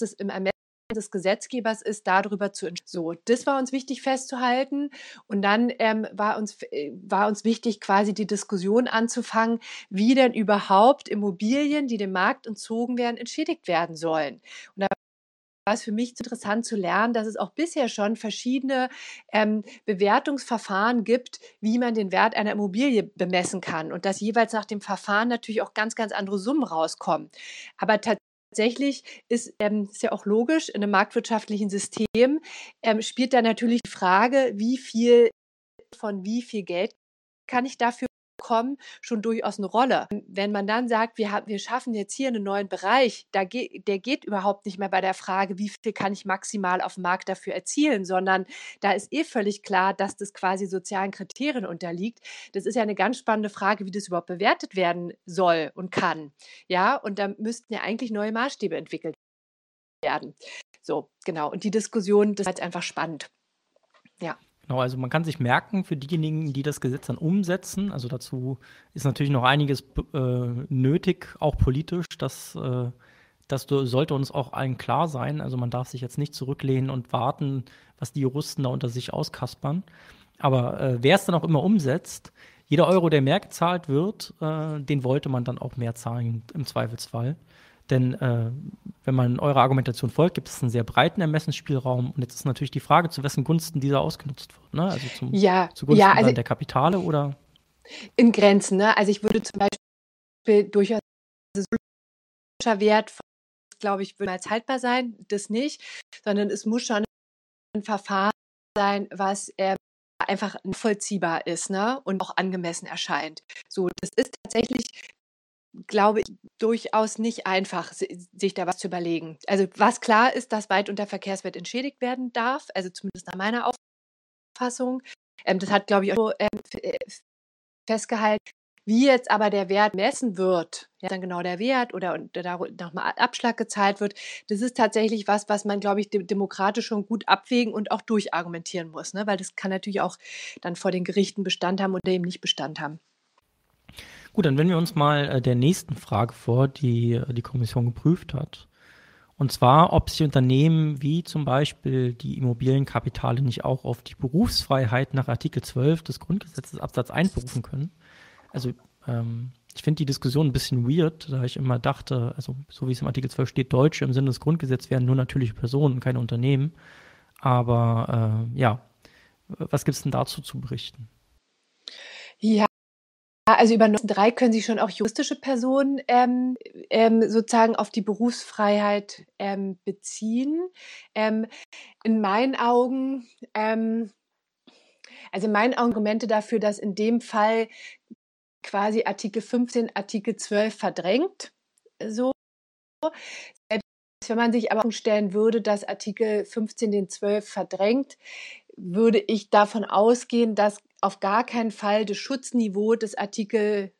das im Ermessen des Gesetzgebers ist, darüber zu entscheiden. So, das war uns wichtig festzuhalten. Und dann ähm, war, uns, äh, war uns wichtig, quasi die Diskussion anzufangen, wie denn überhaupt Immobilien, die dem Markt entzogen werden, entschädigt werden sollen. Und da war es für mich interessant zu lernen, dass es auch bisher schon verschiedene ähm, Bewertungsverfahren gibt, wie man den Wert einer Immobilie bemessen kann und dass jeweils nach dem Verfahren natürlich auch ganz, ganz andere Summen rauskommen. Aber tatsächlich Tatsächlich ist, ähm, ist ja auch logisch, in einem marktwirtschaftlichen System ähm, spielt da natürlich die Frage, wie viel von wie viel Geld kann ich dafür bekommen, schon durchaus eine Rolle. Wenn man dann sagt, wir, haben, wir schaffen jetzt hier einen neuen Bereich, da geht, der geht überhaupt nicht mehr bei der Frage, wie viel kann ich maximal auf dem Markt dafür erzielen, sondern da ist eh völlig klar, dass das quasi sozialen Kriterien unterliegt. Das ist ja eine ganz spannende Frage, wie das überhaupt bewertet werden soll und kann. Ja, und da müssten ja eigentlich neue Maßstäbe entwickelt werden. So, genau. Und die Diskussion, das ist halt einfach spannend. Ja. Genau, also man kann sich merken, für diejenigen, die das Gesetz dann umsetzen, also dazu ist natürlich noch einiges äh, nötig, auch politisch, dass äh, das sollte uns auch allen klar sein. Also man darf sich jetzt nicht zurücklehnen und warten, was die Juristen da unter sich auskaspern. Aber äh, wer es dann auch immer umsetzt, jeder Euro, der mehr gezahlt wird, äh, den wollte man dann auch mehr zahlen im Zweifelsfall. Denn äh, wenn man eurer Argumentation folgt, gibt es einen sehr breiten Ermessensspielraum. Und jetzt ist natürlich die Frage, zu wessen Gunsten dieser ausgenutzt wird. Ne? Also zum, ja, zugunsten ja, also der Kapitale oder? In Grenzen. Ne? Also ich würde zum Beispiel durchaus Wert, glaube ich, würde als haltbar sein. Das nicht, sondern es muss schon ein Verfahren sein, was äh, einfach vollziehbar ist ne? und auch angemessen erscheint. So, das ist tatsächlich glaube ich, durchaus nicht einfach, sich da was zu überlegen. Also was klar ist, dass weit unter Verkehrswert entschädigt werden darf, also zumindest nach meiner Auffassung. Ähm, das hat, glaube ich, auch ähm, äh, festgehalten. Wie jetzt aber der Wert messen wird, ja, dann genau der Wert oder da nochmal Abschlag gezahlt wird, das ist tatsächlich was, was man, glaube ich, demokratisch schon gut abwägen und auch durchargumentieren muss, ne? weil das kann natürlich auch dann vor den Gerichten Bestand haben oder eben nicht Bestand haben. Gut, dann wenden wir uns mal äh, der nächsten Frage vor, die äh, die Kommission geprüft hat. Und zwar, ob sie Unternehmen wie zum Beispiel die Immobilienkapitale nicht auch auf die Berufsfreiheit nach Artikel 12 des Grundgesetzes Absatz 1 berufen können. Also ähm, ich finde die Diskussion ein bisschen weird, da ich immer dachte, also so wie es im Artikel 12 steht, Deutsche im Sinne des Grundgesetzes wären nur natürliche Personen, keine Unternehmen. Aber äh, ja, was gibt es denn dazu zu berichten? Ja, also über 3 können sich schon auch juristische Personen ähm, ähm, sozusagen auf die Berufsfreiheit ähm, beziehen. Ähm, in meinen Augen, ähm, also in meinen Argumente dafür, dass in dem Fall quasi Artikel 15 Artikel 12 verdrängt, so. Selbst wenn man sich aber stellen würde, dass Artikel 15 den 12 verdrängt, würde ich davon ausgehen, dass auf gar keinen Fall das Schutzniveau des Artikel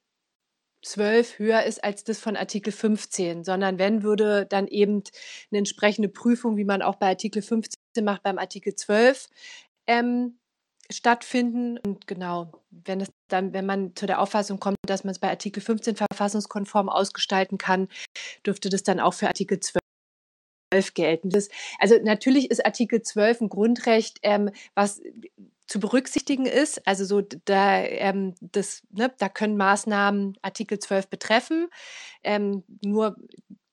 12 höher ist als das von Artikel 15, sondern wenn würde dann eben eine entsprechende Prüfung, wie man auch bei Artikel 15 macht, beim Artikel 12 ähm, stattfinden. Und genau, wenn es dann, wenn man zu der Auffassung kommt, dass man es bei Artikel 15 verfassungskonform ausgestalten kann, dürfte das dann auch für Artikel 12 gelten. Das, also natürlich ist Artikel 12 ein Grundrecht, ähm, was zu berücksichtigen ist. Also so da, ähm, das, ne, da können Maßnahmen Artikel 12 betreffen. Ähm, nur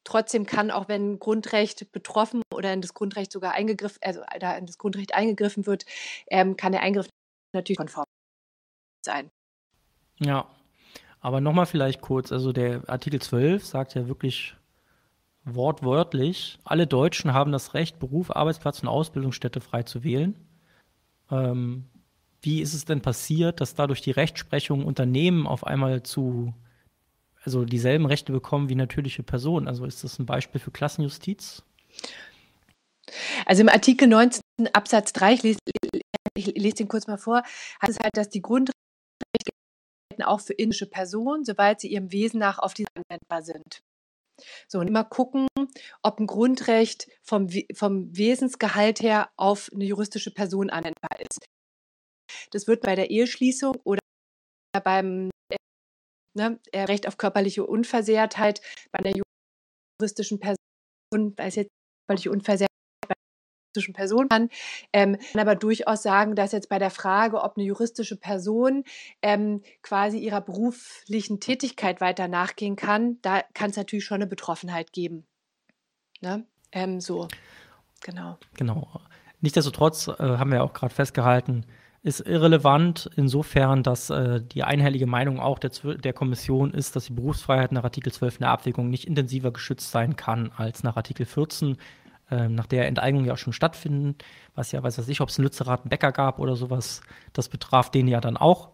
trotzdem kann auch wenn Grundrecht betroffen oder in das Grundrecht sogar eingegriffen, also da in das Grundrecht eingegriffen wird, ähm, kann der Eingriff natürlich konform sein. Ja, aber nochmal vielleicht kurz, also der Artikel 12 sagt ja wirklich wortwörtlich, alle Deutschen haben das Recht, Beruf, Arbeitsplatz und Ausbildungsstätte frei zu wählen. Ähm, wie ist es denn passiert, dass dadurch die Rechtsprechung Unternehmen auf einmal zu, also dieselben Rechte bekommen wie natürliche Personen? Also ist das ein Beispiel für Klassenjustiz? Also im Artikel 19 Absatz 3, ich lese, ich lese den kurz mal vor, heißt es halt, dass die Grundrechte auch für indische Personen, soweit sie ihrem Wesen nach auf diese anwendbar sind. So, und immer gucken, ob ein Grundrecht vom, vom Wesensgehalt her auf eine juristische Person anwendbar ist. Das wird bei der Eheschließung oder beim ne, äh, Recht auf körperliche Unversehrtheit bei einer juristischen Person, jetzt körperliche Unversehrtheit bei juristischen Person kann, ähm, kann aber durchaus sagen, dass jetzt bei der Frage, ob eine juristische Person ähm, quasi ihrer beruflichen Tätigkeit weiter nachgehen kann, da kann es natürlich schon eine Betroffenheit geben. Ne? Ähm, so, genau. Genau. Nichtsdestotrotz äh, haben wir auch gerade festgehalten, ist irrelevant insofern, dass äh, die einhellige Meinung auch der, der, Kommission ist, dass die Berufsfreiheit nach Artikel 12 in der Abwägung nicht intensiver geschützt sein kann als nach Artikel 14, äh, nach der Enteignungen ja auch schon stattfinden, was ja, weiß was ich, ob es einen Lützerath einen Bäcker gab oder sowas, das betraf den ja dann auch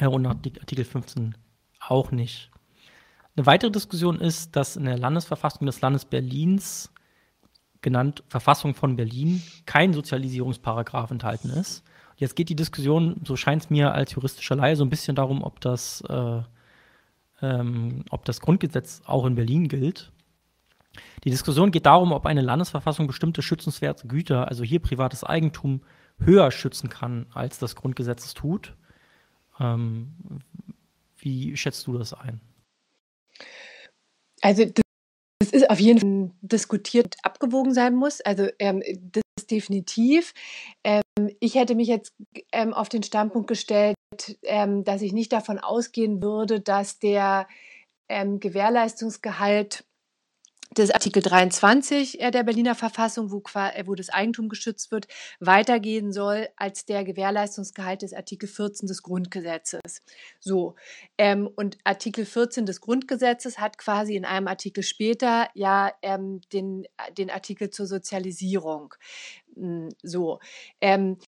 und nach Artikel 15 auch nicht. Eine weitere Diskussion ist, dass in der Landesverfassung des Landes Berlins genannt Verfassung von Berlin kein Sozialisierungsparagraf enthalten ist. Jetzt geht die Diskussion, so scheint es mir als juristischer Laie, so ein bisschen darum, ob das, äh, ähm, ob das Grundgesetz auch in Berlin gilt. Die Diskussion geht darum, ob eine Landesverfassung bestimmte schützenswerte Güter, also hier privates Eigentum, höher schützen kann, als das Grundgesetz es tut. Ähm, wie schätzt du das ein? Also das ist auf jeden Fall diskutiert, abgewogen sein muss. Also ähm, das ist definitiv. Ähm, ich hätte mich jetzt ähm, auf den Standpunkt gestellt, ähm, dass ich nicht davon ausgehen würde, dass der ähm, Gewährleistungsgehalt des Artikel 23 der Berliner Verfassung, wo, äh, wo das Eigentum geschützt wird, weitergehen soll als der Gewährleistungsgehalt des Artikel 14 des Grundgesetzes. So, ähm, und Artikel 14 des Grundgesetzes hat quasi in einem Artikel später ja ähm, den, den Artikel zur Sozialisierung. Hm, so, ähm,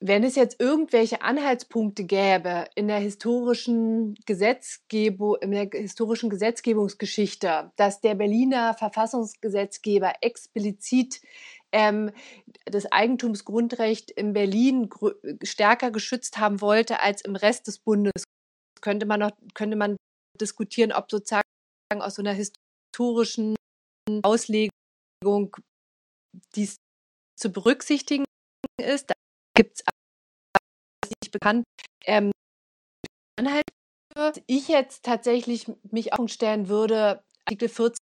wenn es jetzt irgendwelche Anhaltspunkte gäbe in der historischen Gesetzgebung, in der historischen Gesetzgebungsgeschichte, dass der Berliner Verfassungsgesetzgeber explizit ähm, das Eigentumsgrundrecht in Berlin stärker geschützt haben wollte als im Rest des Bundes, könnte man noch, könnte man diskutieren, ob sozusagen aus so einer historischen Auslegung dies zu berücksichtigen ist gibt es nicht bekannt. Ähm, Anhalt, ich jetzt tatsächlich mich auch stellen würde, Artikel 14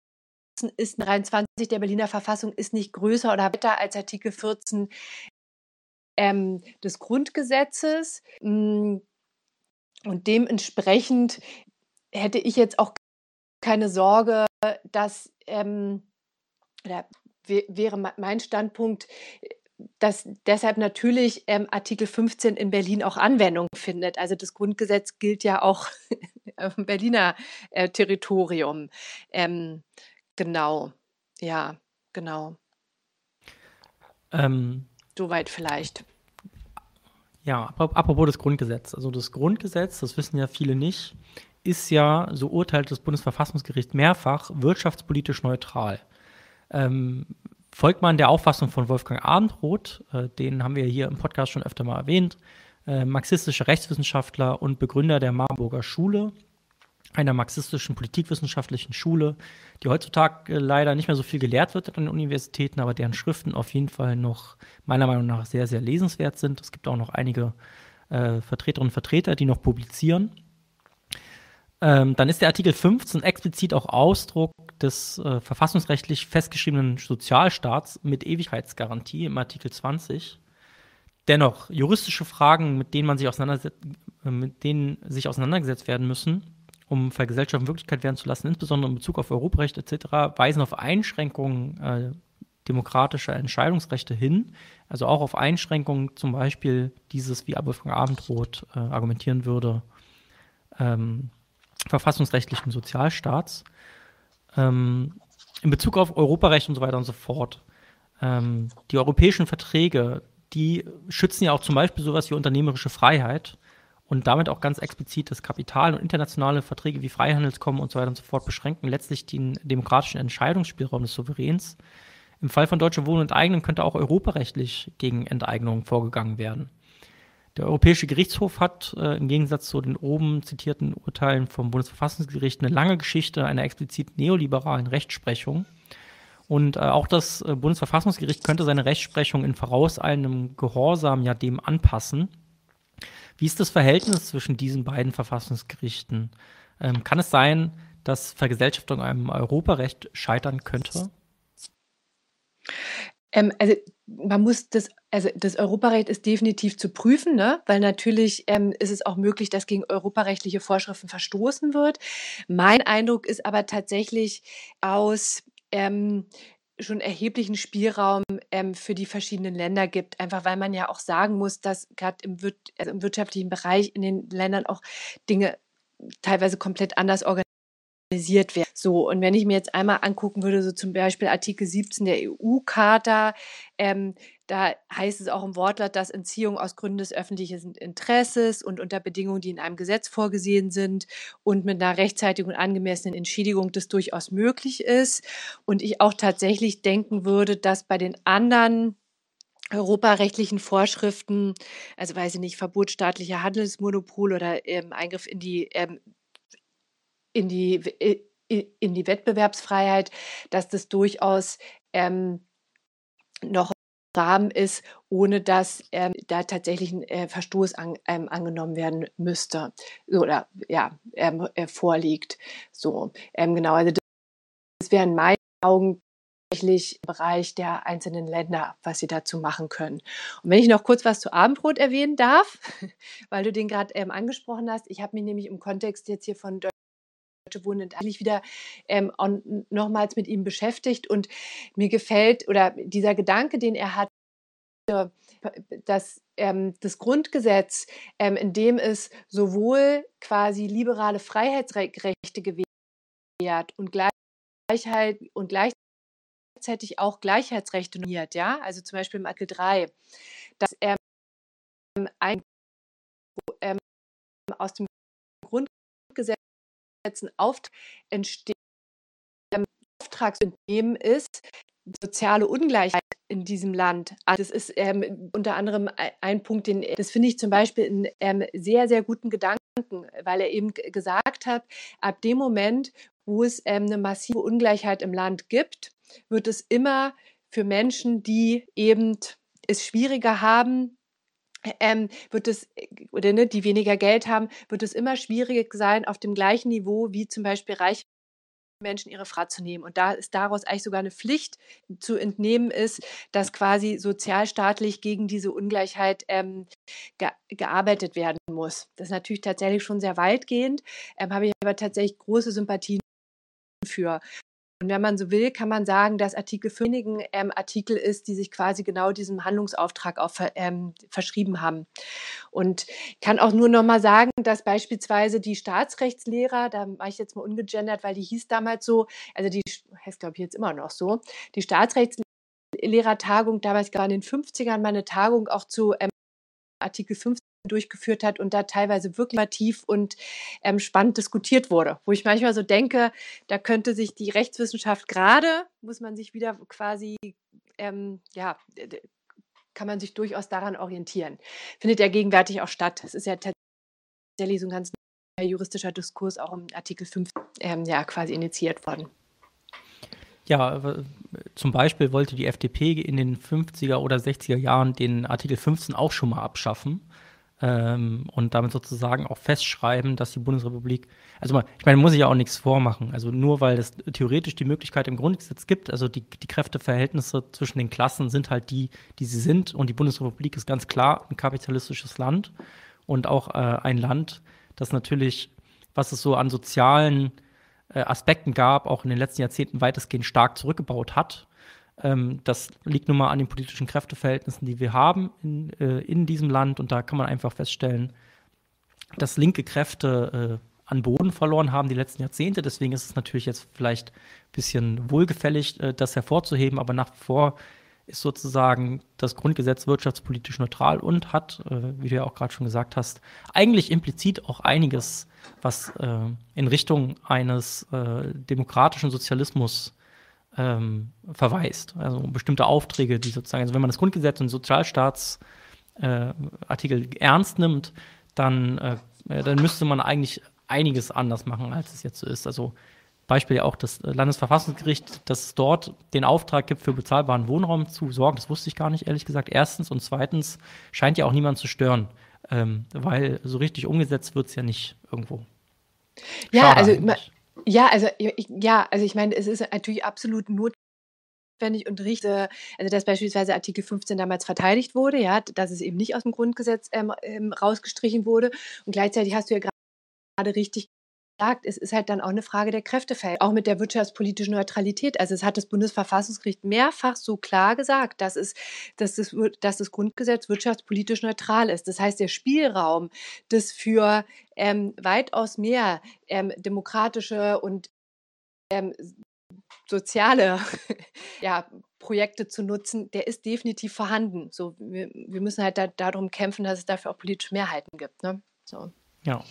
ist 23 der Berliner Verfassung ist nicht größer oder weiter als Artikel 14 ähm, des Grundgesetzes. Mm, und dementsprechend hätte ich jetzt auch keine Sorge, dass, ähm, oder wäre mein Standpunkt, dass deshalb natürlich ähm, Artikel 15 in Berlin auch Anwendung findet. Also das Grundgesetz gilt ja auch (laughs) auf dem Berliner äh, Territorium. Ähm, genau, ja, genau. Ähm, Soweit vielleicht. Ja, apropos das Grundgesetz. Also das Grundgesetz, das wissen ja viele nicht, ist ja, so urteilt das Bundesverfassungsgericht mehrfach, wirtschaftspolitisch neutral. Ähm, folgt man der Auffassung von Wolfgang Abendroth, äh, den haben wir hier im Podcast schon öfter mal erwähnt, äh, marxistischer Rechtswissenschaftler und Begründer der Marburger Schule, einer marxistischen politikwissenschaftlichen Schule, die heutzutage äh, leider nicht mehr so viel gelehrt wird an den Universitäten, aber deren Schriften auf jeden Fall noch meiner Meinung nach sehr, sehr lesenswert sind. Es gibt auch noch einige äh, Vertreterinnen und Vertreter, die noch publizieren. Ähm, dann ist der Artikel 15 explizit auch Ausdruck des äh, verfassungsrechtlich festgeschriebenen Sozialstaats mit Ewigkeitsgarantie im Artikel 20. Dennoch, juristische Fragen, mit denen man sich auseinandersetzt, mit denen sich auseinandergesetzt werden müssen, um Vergesellschaftung Wirklichkeit werden zu lassen, insbesondere in Bezug auf Europarecht etc., weisen auf Einschränkungen äh, demokratischer Entscheidungsrechte hin, also auch auf Einschränkungen, zum Beispiel dieses, wie Wolfgang Abendroth äh, argumentieren würde, ähm, verfassungsrechtlichen Sozialstaats ähm, in Bezug auf Europarecht und so weiter und so fort. Ähm, die europäischen Verträge, die schützen ja auch zum Beispiel sowas wie unternehmerische Freiheit und damit auch ganz explizit das Kapital und internationale Verträge wie Freihandelskommen und so weiter und so fort beschränken letztlich den demokratischen Entscheidungsspielraum des Souveräns. Im Fall von Deutsche Wohnen und Enteignen könnte auch europarechtlich gegen Enteignung vorgegangen werden. Der Europäische Gerichtshof hat äh, im Gegensatz zu den oben zitierten Urteilen vom Bundesverfassungsgericht eine lange Geschichte einer explizit neoliberalen Rechtsprechung. Und äh, auch das äh, Bundesverfassungsgericht könnte seine Rechtsprechung in vorauseilendem Gehorsam ja dem anpassen. Wie ist das Verhältnis zwischen diesen beiden Verfassungsgerichten? Ähm, kann es sein, dass Vergesellschaftung einem Europarecht scheitern könnte? Ähm, also man muss das, also das Europarecht ist definitiv zu prüfen, ne? weil natürlich ähm, ist es auch möglich, dass gegen europarechtliche Vorschriften verstoßen wird. Mein Eindruck ist aber tatsächlich aus ähm, schon erheblichen Spielraum ähm, für die verschiedenen Länder gibt, einfach weil man ja auch sagen muss, dass gerade im, wir also im wirtschaftlichen Bereich in den Ländern auch Dinge teilweise komplett anders organisiert organisiert werden. So, und wenn ich mir jetzt einmal angucken würde, so zum Beispiel Artikel 17 der EU-Charta, ähm, da heißt es auch im Wortlaut, dass Entziehung aus Gründen des öffentlichen Interesses und unter Bedingungen, die in einem Gesetz vorgesehen sind und mit einer rechtzeitigen und angemessenen Entschädigung das durchaus möglich ist. Und ich auch tatsächlich denken würde, dass bei den anderen europarechtlichen Vorschriften, also weiß ich nicht, Verbot staatlicher Handelsmonopol oder ähm, Eingriff in die ähm, in die, in die Wettbewerbsfreiheit, dass das durchaus ähm, noch Rahmen ist, ohne dass ähm, da tatsächlich ein äh, Verstoß an, ähm, angenommen werden müsste oder ja ähm, äh, vorliegt. So ähm, genau, also das, das wären meine Augen tatsächlich im Bereich der einzelnen Länder, was sie dazu machen können. Und wenn ich noch kurz was zu Abendbrot erwähnen darf, (laughs) weil du den gerade ähm, angesprochen hast, ich habe mich nämlich im Kontext jetzt hier von Deutsche Wohnen eigentlich wieder ähm, nochmals mit ihm beschäftigt. Und mir gefällt oder dieser Gedanke, den er hat, dass ähm, das Grundgesetz, ähm, in dem es sowohl quasi liberale Freiheitsrechte gewährt und Gleichheit und gleichzeitig auch Gleichheitsrechte normiert, ja, also zum Beispiel im Artikel 3, dass ähm, ein, ähm, aus dem ein Auftrag entsteht, Auftragsunternehmen ist, soziale Ungleichheit in diesem Land. Also das ist ähm, unter anderem ein Punkt, den das finde ich zum Beispiel einen ähm, sehr, sehr guten Gedanken, weil er eben gesagt hat, ab dem Moment, wo es ähm, eine massive Ungleichheit im Land gibt, wird es immer für Menschen, die eben es schwieriger haben, ähm, wird es, oder ne, die weniger Geld haben, wird es immer schwieriger sein, auf dem gleichen Niveau wie zum Beispiel reiche Menschen ihre Frau zu nehmen. Und da ist daraus eigentlich sogar eine Pflicht zu entnehmen ist, dass quasi sozialstaatlich gegen diese Ungleichheit ähm, ge gearbeitet werden muss. Das ist natürlich tatsächlich schon sehr weitgehend, ähm, habe ich aber tatsächlich große Sympathien für. Und wenn man so will, kann man sagen, dass Artikel 5 ein ähm, Artikel ist, die sich quasi genau diesem Handlungsauftrag auch ähm, verschrieben haben. Und kann auch nur noch mal sagen, dass beispielsweise die Staatsrechtslehrer, da mache ich jetzt mal ungegendert, weil die hieß damals so, also die heißt glaube ich jetzt immer noch so, die Staatsrechtslehrertagung damals gar in den 50ern mal eine Tagung auch zu ähm, Artikel 15 durchgeführt hat und da teilweise wirklich tief und ähm, spannend diskutiert wurde. Wo ich manchmal so denke, da könnte sich die Rechtswissenschaft gerade, muss man sich wieder quasi, ähm, ja, kann man sich durchaus daran orientieren. Findet ja gegenwärtig auch statt. Es ist ja tatsächlich so ein ganz juristischer Diskurs auch im Artikel 5 ähm, ja, quasi initiiert worden. Ja, zum Beispiel wollte die FDP in den 50er oder 60er Jahren den Artikel 15 auch schon mal abschaffen ähm, und damit sozusagen auch festschreiben, dass die Bundesrepublik, also ich meine, muss ich ja auch nichts vormachen. Also nur weil es theoretisch die Möglichkeit im Grundgesetz gibt, also die, die Kräfteverhältnisse zwischen den Klassen sind halt die, die sie sind und die Bundesrepublik ist ganz klar ein kapitalistisches Land und auch äh, ein Land, das natürlich, was es so an sozialen äh, Aspekten gab, auch in den letzten Jahrzehnten weitestgehend stark zurückgebaut hat ähm, das liegt nun mal an den politischen Kräfteverhältnissen, die wir haben in, äh, in diesem Land. Und da kann man einfach feststellen, dass linke Kräfte äh, an Boden verloren haben die letzten Jahrzehnte. Deswegen ist es natürlich jetzt vielleicht ein bisschen wohlgefällig, äh, das hervorzuheben. Aber nach wie vor ist sozusagen das Grundgesetz wirtschaftspolitisch neutral und hat, äh, wie du ja auch gerade schon gesagt hast, eigentlich implizit auch einiges, was äh, in Richtung eines äh, demokratischen Sozialismus ähm, verweist. Also bestimmte Aufträge, die sozusagen, also wenn man das Grundgesetz und Sozialstaatsartikel äh, ernst nimmt, dann, äh, dann müsste man eigentlich einiges anders machen, als es jetzt so ist. Also Beispiel ja auch das Landesverfassungsgericht, dass es dort den Auftrag gibt, für bezahlbaren Wohnraum zu sorgen. Das wusste ich gar nicht, ehrlich gesagt. Erstens und zweitens scheint ja auch niemand zu stören, ähm, weil so richtig umgesetzt wird es ja nicht irgendwo. Ja, Schade also eigentlich. Ja, also ich, ja, also ich meine, es ist natürlich absolut notwendig und richtig, also dass beispielsweise Artikel 15 damals verteidigt wurde, ja, dass es eben nicht aus dem Grundgesetz ähm, ähm rausgestrichen wurde. Und gleichzeitig hast du ja gerade richtig gesagt, es ist halt dann auch eine Frage der Kräfteverhältnisse, auch mit der wirtschaftspolitischen Neutralität. Also es hat das Bundesverfassungsgericht mehrfach so klar gesagt, dass, es, dass, das, dass das Grundgesetz wirtschaftspolitisch neutral ist. Das heißt, der Spielraum, das für ähm, weitaus mehr ähm, demokratische und ähm, soziale (laughs) ja, Projekte zu nutzen, der ist definitiv vorhanden. So, wir, wir müssen halt da, darum kämpfen, dass es dafür auch politische Mehrheiten gibt. Ne? So. Ja,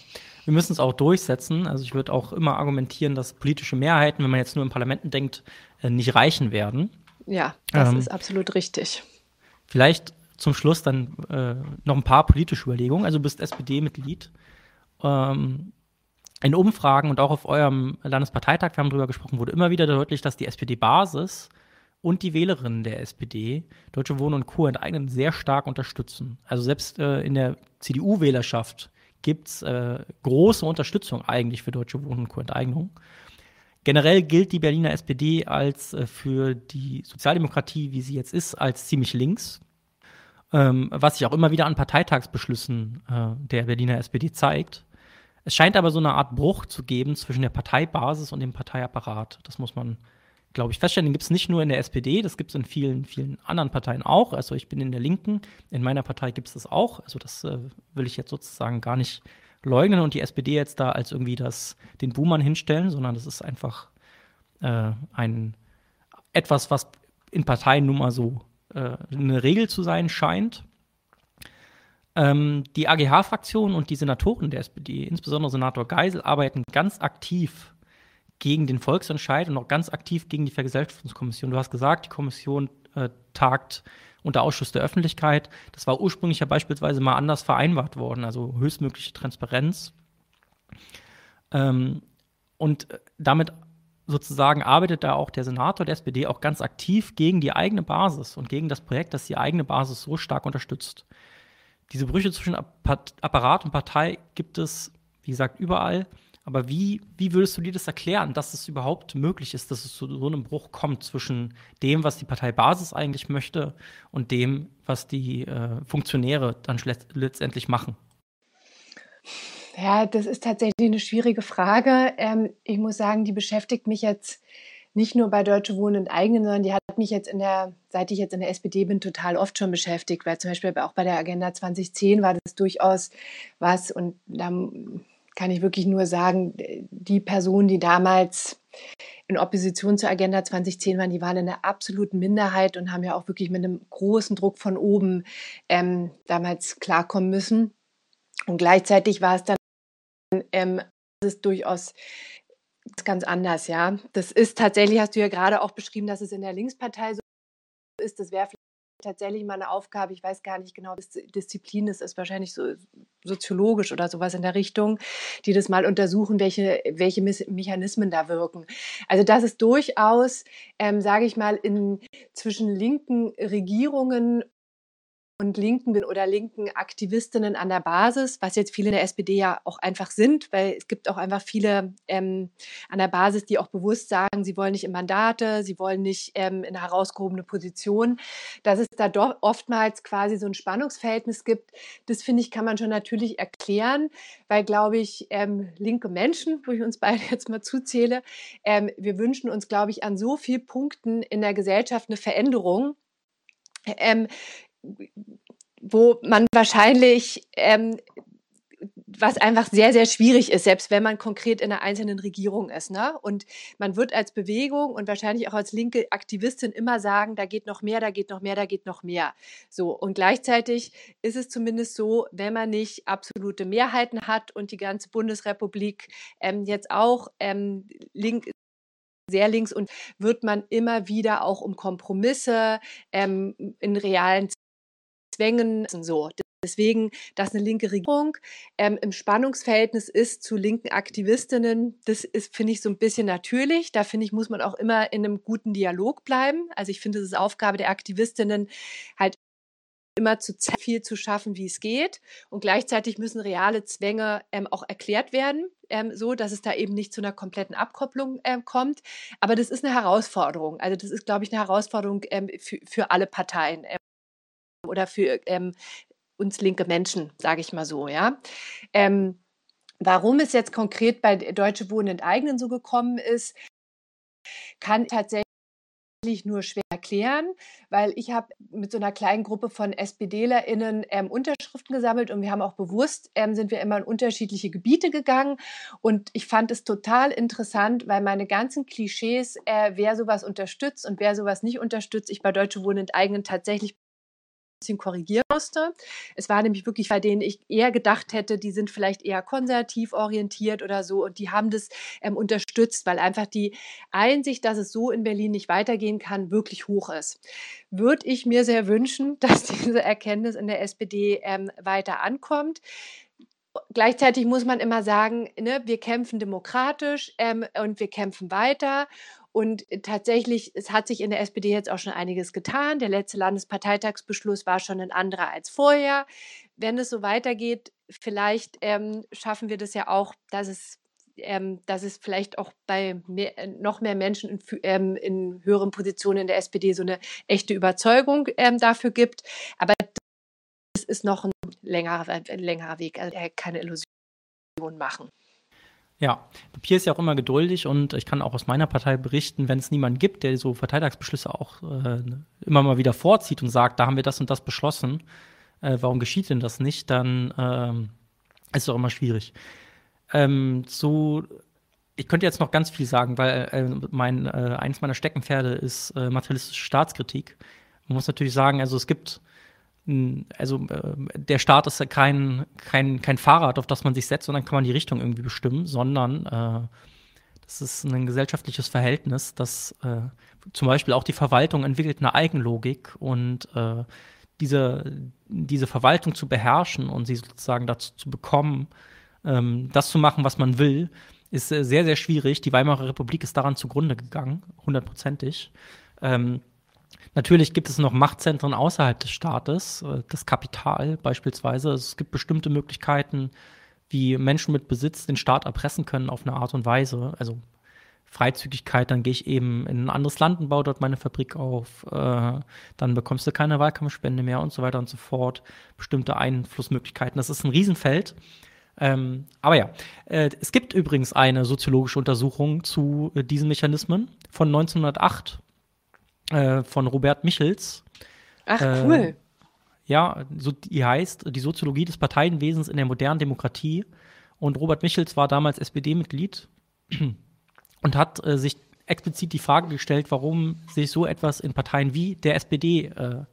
wir müssen es auch durchsetzen. Also ich würde auch immer argumentieren, dass politische Mehrheiten, wenn man jetzt nur in Parlamenten denkt, äh, nicht reichen werden. Ja, das ähm, ist absolut richtig. Vielleicht zum Schluss dann äh, noch ein paar politische Überlegungen. Also du bist SPD-Mitglied. Ähm, in Umfragen und auch auf eurem Landesparteitag, wir haben darüber gesprochen, wurde immer wieder deutlich, dass die SPD-Basis und die Wählerinnen der SPD Deutsche Wohnen und Co. enteignen sehr stark unterstützen. Also selbst äh, in der CDU-Wählerschaft gibt es äh, große Unterstützung eigentlich für deutsche Wohnen und Co-Enteignung. Generell gilt die Berliner SPD als äh, für die Sozialdemokratie, wie sie jetzt ist, als ziemlich links. Ähm, was sich auch immer wieder an Parteitagsbeschlüssen äh, der Berliner SPD zeigt. Es scheint aber so eine Art Bruch zu geben zwischen der Parteibasis und dem Parteiapparat. Das muss man, glaube ich, feststellen. Den gibt es nicht nur in der SPD, das gibt es in vielen, vielen anderen Parteien auch. Also ich bin in der Linken, in meiner Partei gibt es das auch. Also das äh, will ich jetzt sozusagen gar nicht leugnen und die SPD jetzt da als irgendwie das, den Buhmann hinstellen, sondern das ist einfach äh, ein etwas, was in Parteien nun mal so äh, eine Regel zu sein scheint. Ähm, die AGH-Fraktion und die Senatoren der SPD, insbesondere Senator Geisel, arbeiten ganz aktiv gegen den Volksentscheid und auch ganz aktiv gegen die Vergesellschaftungskommission. Du hast gesagt, die Kommission äh, tagt unter Ausschuss der Öffentlichkeit. Das war ursprünglich ja beispielsweise mal anders vereinbart worden, also höchstmögliche Transparenz. Ähm, und damit sozusagen arbeitet da auch der Senator der SPD auch ganz aktiv gegen die eigene Basis und gegen das Projekt, das die eigene Basis so stark unterstützt. Diese Brüche zwischen Apparat und Partei gibt es, wie gesagt, überall. Aber wie, wie würdest du dir das erklären, dass es überhaupt möglich ist, dass es zu so einem Bruch kommt zwischen dem, was die Parteibasis eigentlich möchte und dem, was die äh, Funktionäre dann letztendlich machen? Ja, das ist tatsächlich eine schwierige Frage. Ähm, ich muss sagen, die beschäftigt mich jetzt nicht nur bei Deutsche Wohnen und Eigenen, sondern die hat mich jetzt in der, seit ich jetzt in der SPD bin, total oft schon beschäftigt, weil zum Beispiel auch bei der Agenda 2010 war das durchaus was und da kann ich wirklich nur sagen, die Personen, die damals in Opposition zur Agenda 2010 waren, die waren in der absoluten Minderheit und haben ja auch wirklich mit einem großen Druck von oben ähm, damals klarkommen müssen. Und gleichzeitig war es dann ähm, das ist durchaus ganz anders, ja. Das ist tatsächlich, hast du ja gerade auch beschrieben, dass es in der Linkspartei so ist. Das wäre tatsächlich mal eine Aufgabe, ich weiß gar nicht genau, was Disziplin ist, ist wahrscheinlich so soziologisch oder sowas in der Richtung, die das mal untersuchen, welche, welche Mechanismen da wirken. Also das ist durchaus, ähm, sage ich mal, in zwischen linken Regierungen und linken oder linken Aktivistinnen an der Basis, was jetzt viele in der SPD ja auch einfach sind, weil es gibt auch einfach viele ähm, an der Basis, die auch bewusst sagen, sie wollen nicht in Mandate, sie wollen nicht ähm, in herausgehobene Position, dass es da doch oftmals quasi so ein Spannungsverhältnis gibt. Das finde ich, kann man schon natürlich erklären, weil, glaube ich, ähm, linke Menschen, wo ich uns beide jetzt mal zuzähle, ähm, wir wünschen uns, glaube ich, an so vielen Punkten in der Gesellschaft eine Veränderung. Ähm, wo man wahrscheinlich ähm, was einfach sehr, sehr schwierig ist, selbst wenn man konkret in einer einzelnen Regierung ist. Ne? Und man wird als Bewegung und wahrscheinlich auch als linke Aktivistin immer sagen, da geht noch mehr, da geht noch mehr, da geht noch mehr. So. Und gleichzeitig ist es zumindest so, wenn man nicht absolute Mehrheiten hat und die ganze Bundesrepublik ähm, jetzt auch ähm, link sehr links und wird man immer wieder auch um Kompromisse ähm, in realen Zwängen so. Deswegen, dass eine linke Regierung ähm, im Spannungsverhältnis ist zu linken Aktivistinnen, das ist, finde ich, so ein bisschen natürlich. Da finde ich, muss man auch immer in einem guten Dialog bleiben. Also ich finde, es ist Aufgabe der Aktivistinnen, halt immer zu viel zu schaffen, wie es geht. Und gleichzeitig müssen reale Zwänge ähm, auch erklärt werden, ähm, so dass es da eben nicht zu einer kompletten Abkopplung ähm, kommt. Aber das ist eine Herausforderung. Also das ist, glaube ich, eine Herausforderung ähm, für, für alle Parteien ähm, oder für ähm, uns linke Menschen, sage ich mal so, ja. Ähm, warum es jetzt konkret bei Deutsche Wohnen enteignen so gekommen ist, kann tatsächlich nur schwer erklären, weil ich habe mit so einer kleinen Gruppe von SPDlerInnen ähm, Unterschriften gesammelt und wir haben auch bewusst, ähm, sind wir immer in unterschiedliche Gebiete gegangen und ich fand es total interessant, weil meine ganzen Klischees, äh, wer sowas unterstützt und wer sowas nicht unterstützt, ich bei Deutsche Wohnen enteignen tatsächlich bisschen korrigieren musste. Es war nämlich wirklich, bei denen ich eher gedacht hätte, die sind vielleicht eher konservativ orientiert oder so und die haben das ähm, unterstützt, weil einfach die Einsicht, dass es so in Berlin nicht weitergehen kann, wirklich hoch ist. Würde ich mir sehr wünschen, (laughs) dass diese Erkenntnis in der SPD ähm, weiter ankommt gleichzeitig muss man immer sagen, ne, wir kämpfen demokratisch ähm, und wir kämpfen weiter. Und tatsächlich, es hat sich in der SPD jetzt auch schon einiges getan. Der letzte Landesparteitagsbeschluss war schon ein anderer als vorher. Wenn es so weitergeht, vielleicht ähm, schaffen wir das ja auch, dass es ähm, dass es vielleicht auch bei mehr, äh, noch mehr Menschen in, ähm, in, höheren Positionen in der SPD so eine echte Überzeugung ähm, dafür gibt. Aber das ist noch ein längerer, ein längerer Weg, also keine Illusion machen. Ja, Papier ist ja auch immer geduldig und ich kann auch aus meiner Partei berichten, wenn es niemanden gibt, der so Verteidigungsbeschlüsse auch äh, immer mal wieder vorzieht und sagt, da haben wir das und das beschlossen, äh, warum geschieht denn das nicht, dann ähm, ist es auch immer schwierig. Ähm, zu, ich könnte jetzt noch ganz viel sagen, weil äh, mein, äh, eins meiner Steckenpferde ist äh, materialistische Staatskritik. Man muss natürlich sagen, also es gibt also äh, der Staat ist ja kein, kein, kein Fahrrad, auf das man sich setzt dann kann man die Richtung irgendwie bestimmen, sondern äh, das ist ein gesellschaftliches Verhältnis, das äh, zum Beispiel auch die Verwaltung entwickelt eine Eigenlogik und äh, diese, diese Verwaltung zu beherrschen und sie sozusagen dazu zu bekommen, ähm, das zu machen, was man will, ist äh, sehr, sehr schwierig. Die Weimarer Republik ist daran zugrunde gegangen, hundertprozentig. Ähm, Natürlich gibt es noch Machtzentren außerhalb des Staates, äh, das Kapital beispielsweise. Es gibt bestimmte Möglichkeiten, wie Menschen mit Besitz den Staat erpressen können auf eine Art und Weise. Also Freizügigkeit, dann gehe ich eben in ein anderes Land und baue dort meine Fabrik auf. Äh, dann bekommst du keine Wahlkampfspende mehr und so weiter und so fort. Bestimmte Einflussmöglichkeiten. Das ist ein Riesenfeld. Ähm, aber ja, äh, es gibt übrigens eine soziologische Untersuchung zu äh, diesen Mechanismen von 1908 äh, von Robert Michels. Ach, äh, cool. Ja, so, die heißt Die Soziologie des Parteienwesens in der modernen Demokratie. Und Robert Michels war damals SPD-Mitglied (clears throat) und hat äh, sich explizit die Frage gestellt, warum sich so etwas in Parteien wie der SPD äh,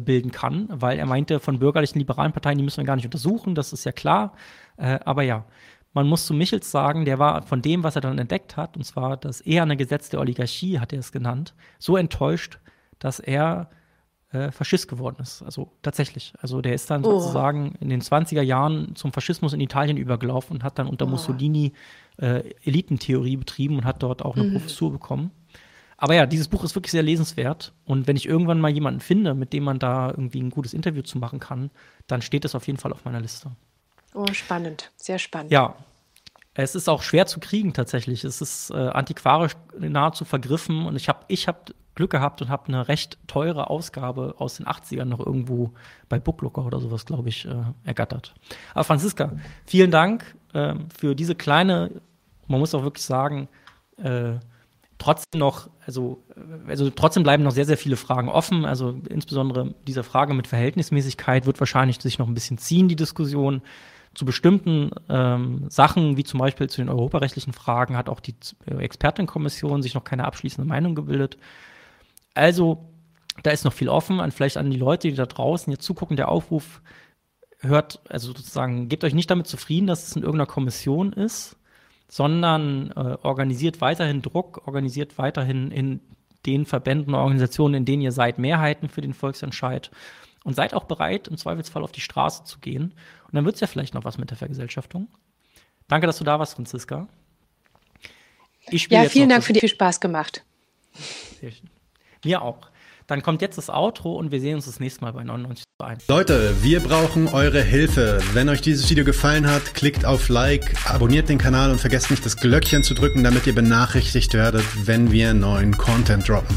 bilden kann, weil er meinte, von bürgerlichen liberalen Parteien, die müssen wir gar nicht untersuchen, das ist ja klar. Aber ja, man muss zu Michels sagen, der war von dem, was er dann entdeckt hat, und zwar das eher eine gesetzte Oligarchie, hat er es genannt, so enttäuscht, dass er äh, Faschist geworden ist. Also tatsächlich. Also der ist dann oh. sozusagen in den 20er Jahren zum Faschismus in Italien übergelaufen und hat dann unter oh. Mussolini äh, Elitentheorie betrieben und hat dort auch eine mhm. Professur bekommen. Aber ja, dieses Buch ist wirklich sehr lesenswert. Und wenn ich irgendwann mal jemanden finde, mit dem man da irgendwie ein gutes Interview zu machen kann, dann steht es auf jeden Fall auf meiner Liste. Oh, spannend, sehr spannend. Ja. Es ist auch schwer zu kriegen tatsächlich. Es ist äh, antiquarisch nahezu vergriffen und ich habe ich hab Glück gehabt und habe eine recht teure Ausgabe aus den 80ern noch irgendwo bei Booklooker oder sowas, glaube ich, äh, ergattert. Aber Franziska, vielen Dank äh, für diese kleine, man muss auch wirklich sagen, äh, trotzdem noch, also, also trotzdem bleiben noch sehr, sehr viele Fragen offen. Also insbesondere diese Frage mit Verhältnismäßigkeit wird wahrscheinlich sich noch ein bisschen ziehen, die Diskussion zu bestimmten ähm, Sachen, wie zum Beispiel zu den europarechtlichen Fragen, hat auch die äh, Expertenkommission sich noch keine abschließende Meinung gebildet. Also, da ist noch viel offen. Und vielleicht an die Leute, die da draußen jetzt zugucken, der Aufruf hört, also sozusagen, gebt euch nicht damit zufrieden, dass es in irgendeiner Kommission ist, sondern äh, organisiert weiterhin Druck, organisiert weiterhin in den Verbänden, Organisationen, in denen ihr seid, Mehrheiten für den Volksentscheid und seid auch bereit, im Zweifelsfall auf die Straße zu gehen. Und dann wird es ja vielleicht noch was mit der Vergesellschaftung. Danke, dass du da warst, Franziska. ja, vielen Dank für die viel Spaß gemacht. Mir auch. Dann kommt jetzt das Outro und wir sehen uns das nächste Mal bei 99 zu 1. Leute, wir brauchen eure Hilfe. Wenn euch dieses Video gefallen hat, klickt auf Like, abonniert den Kanal und vergesst nicht das Glöckchen zu drücken, damit ihr benachrichtigt werdet, wenn wir neuen Content droppen.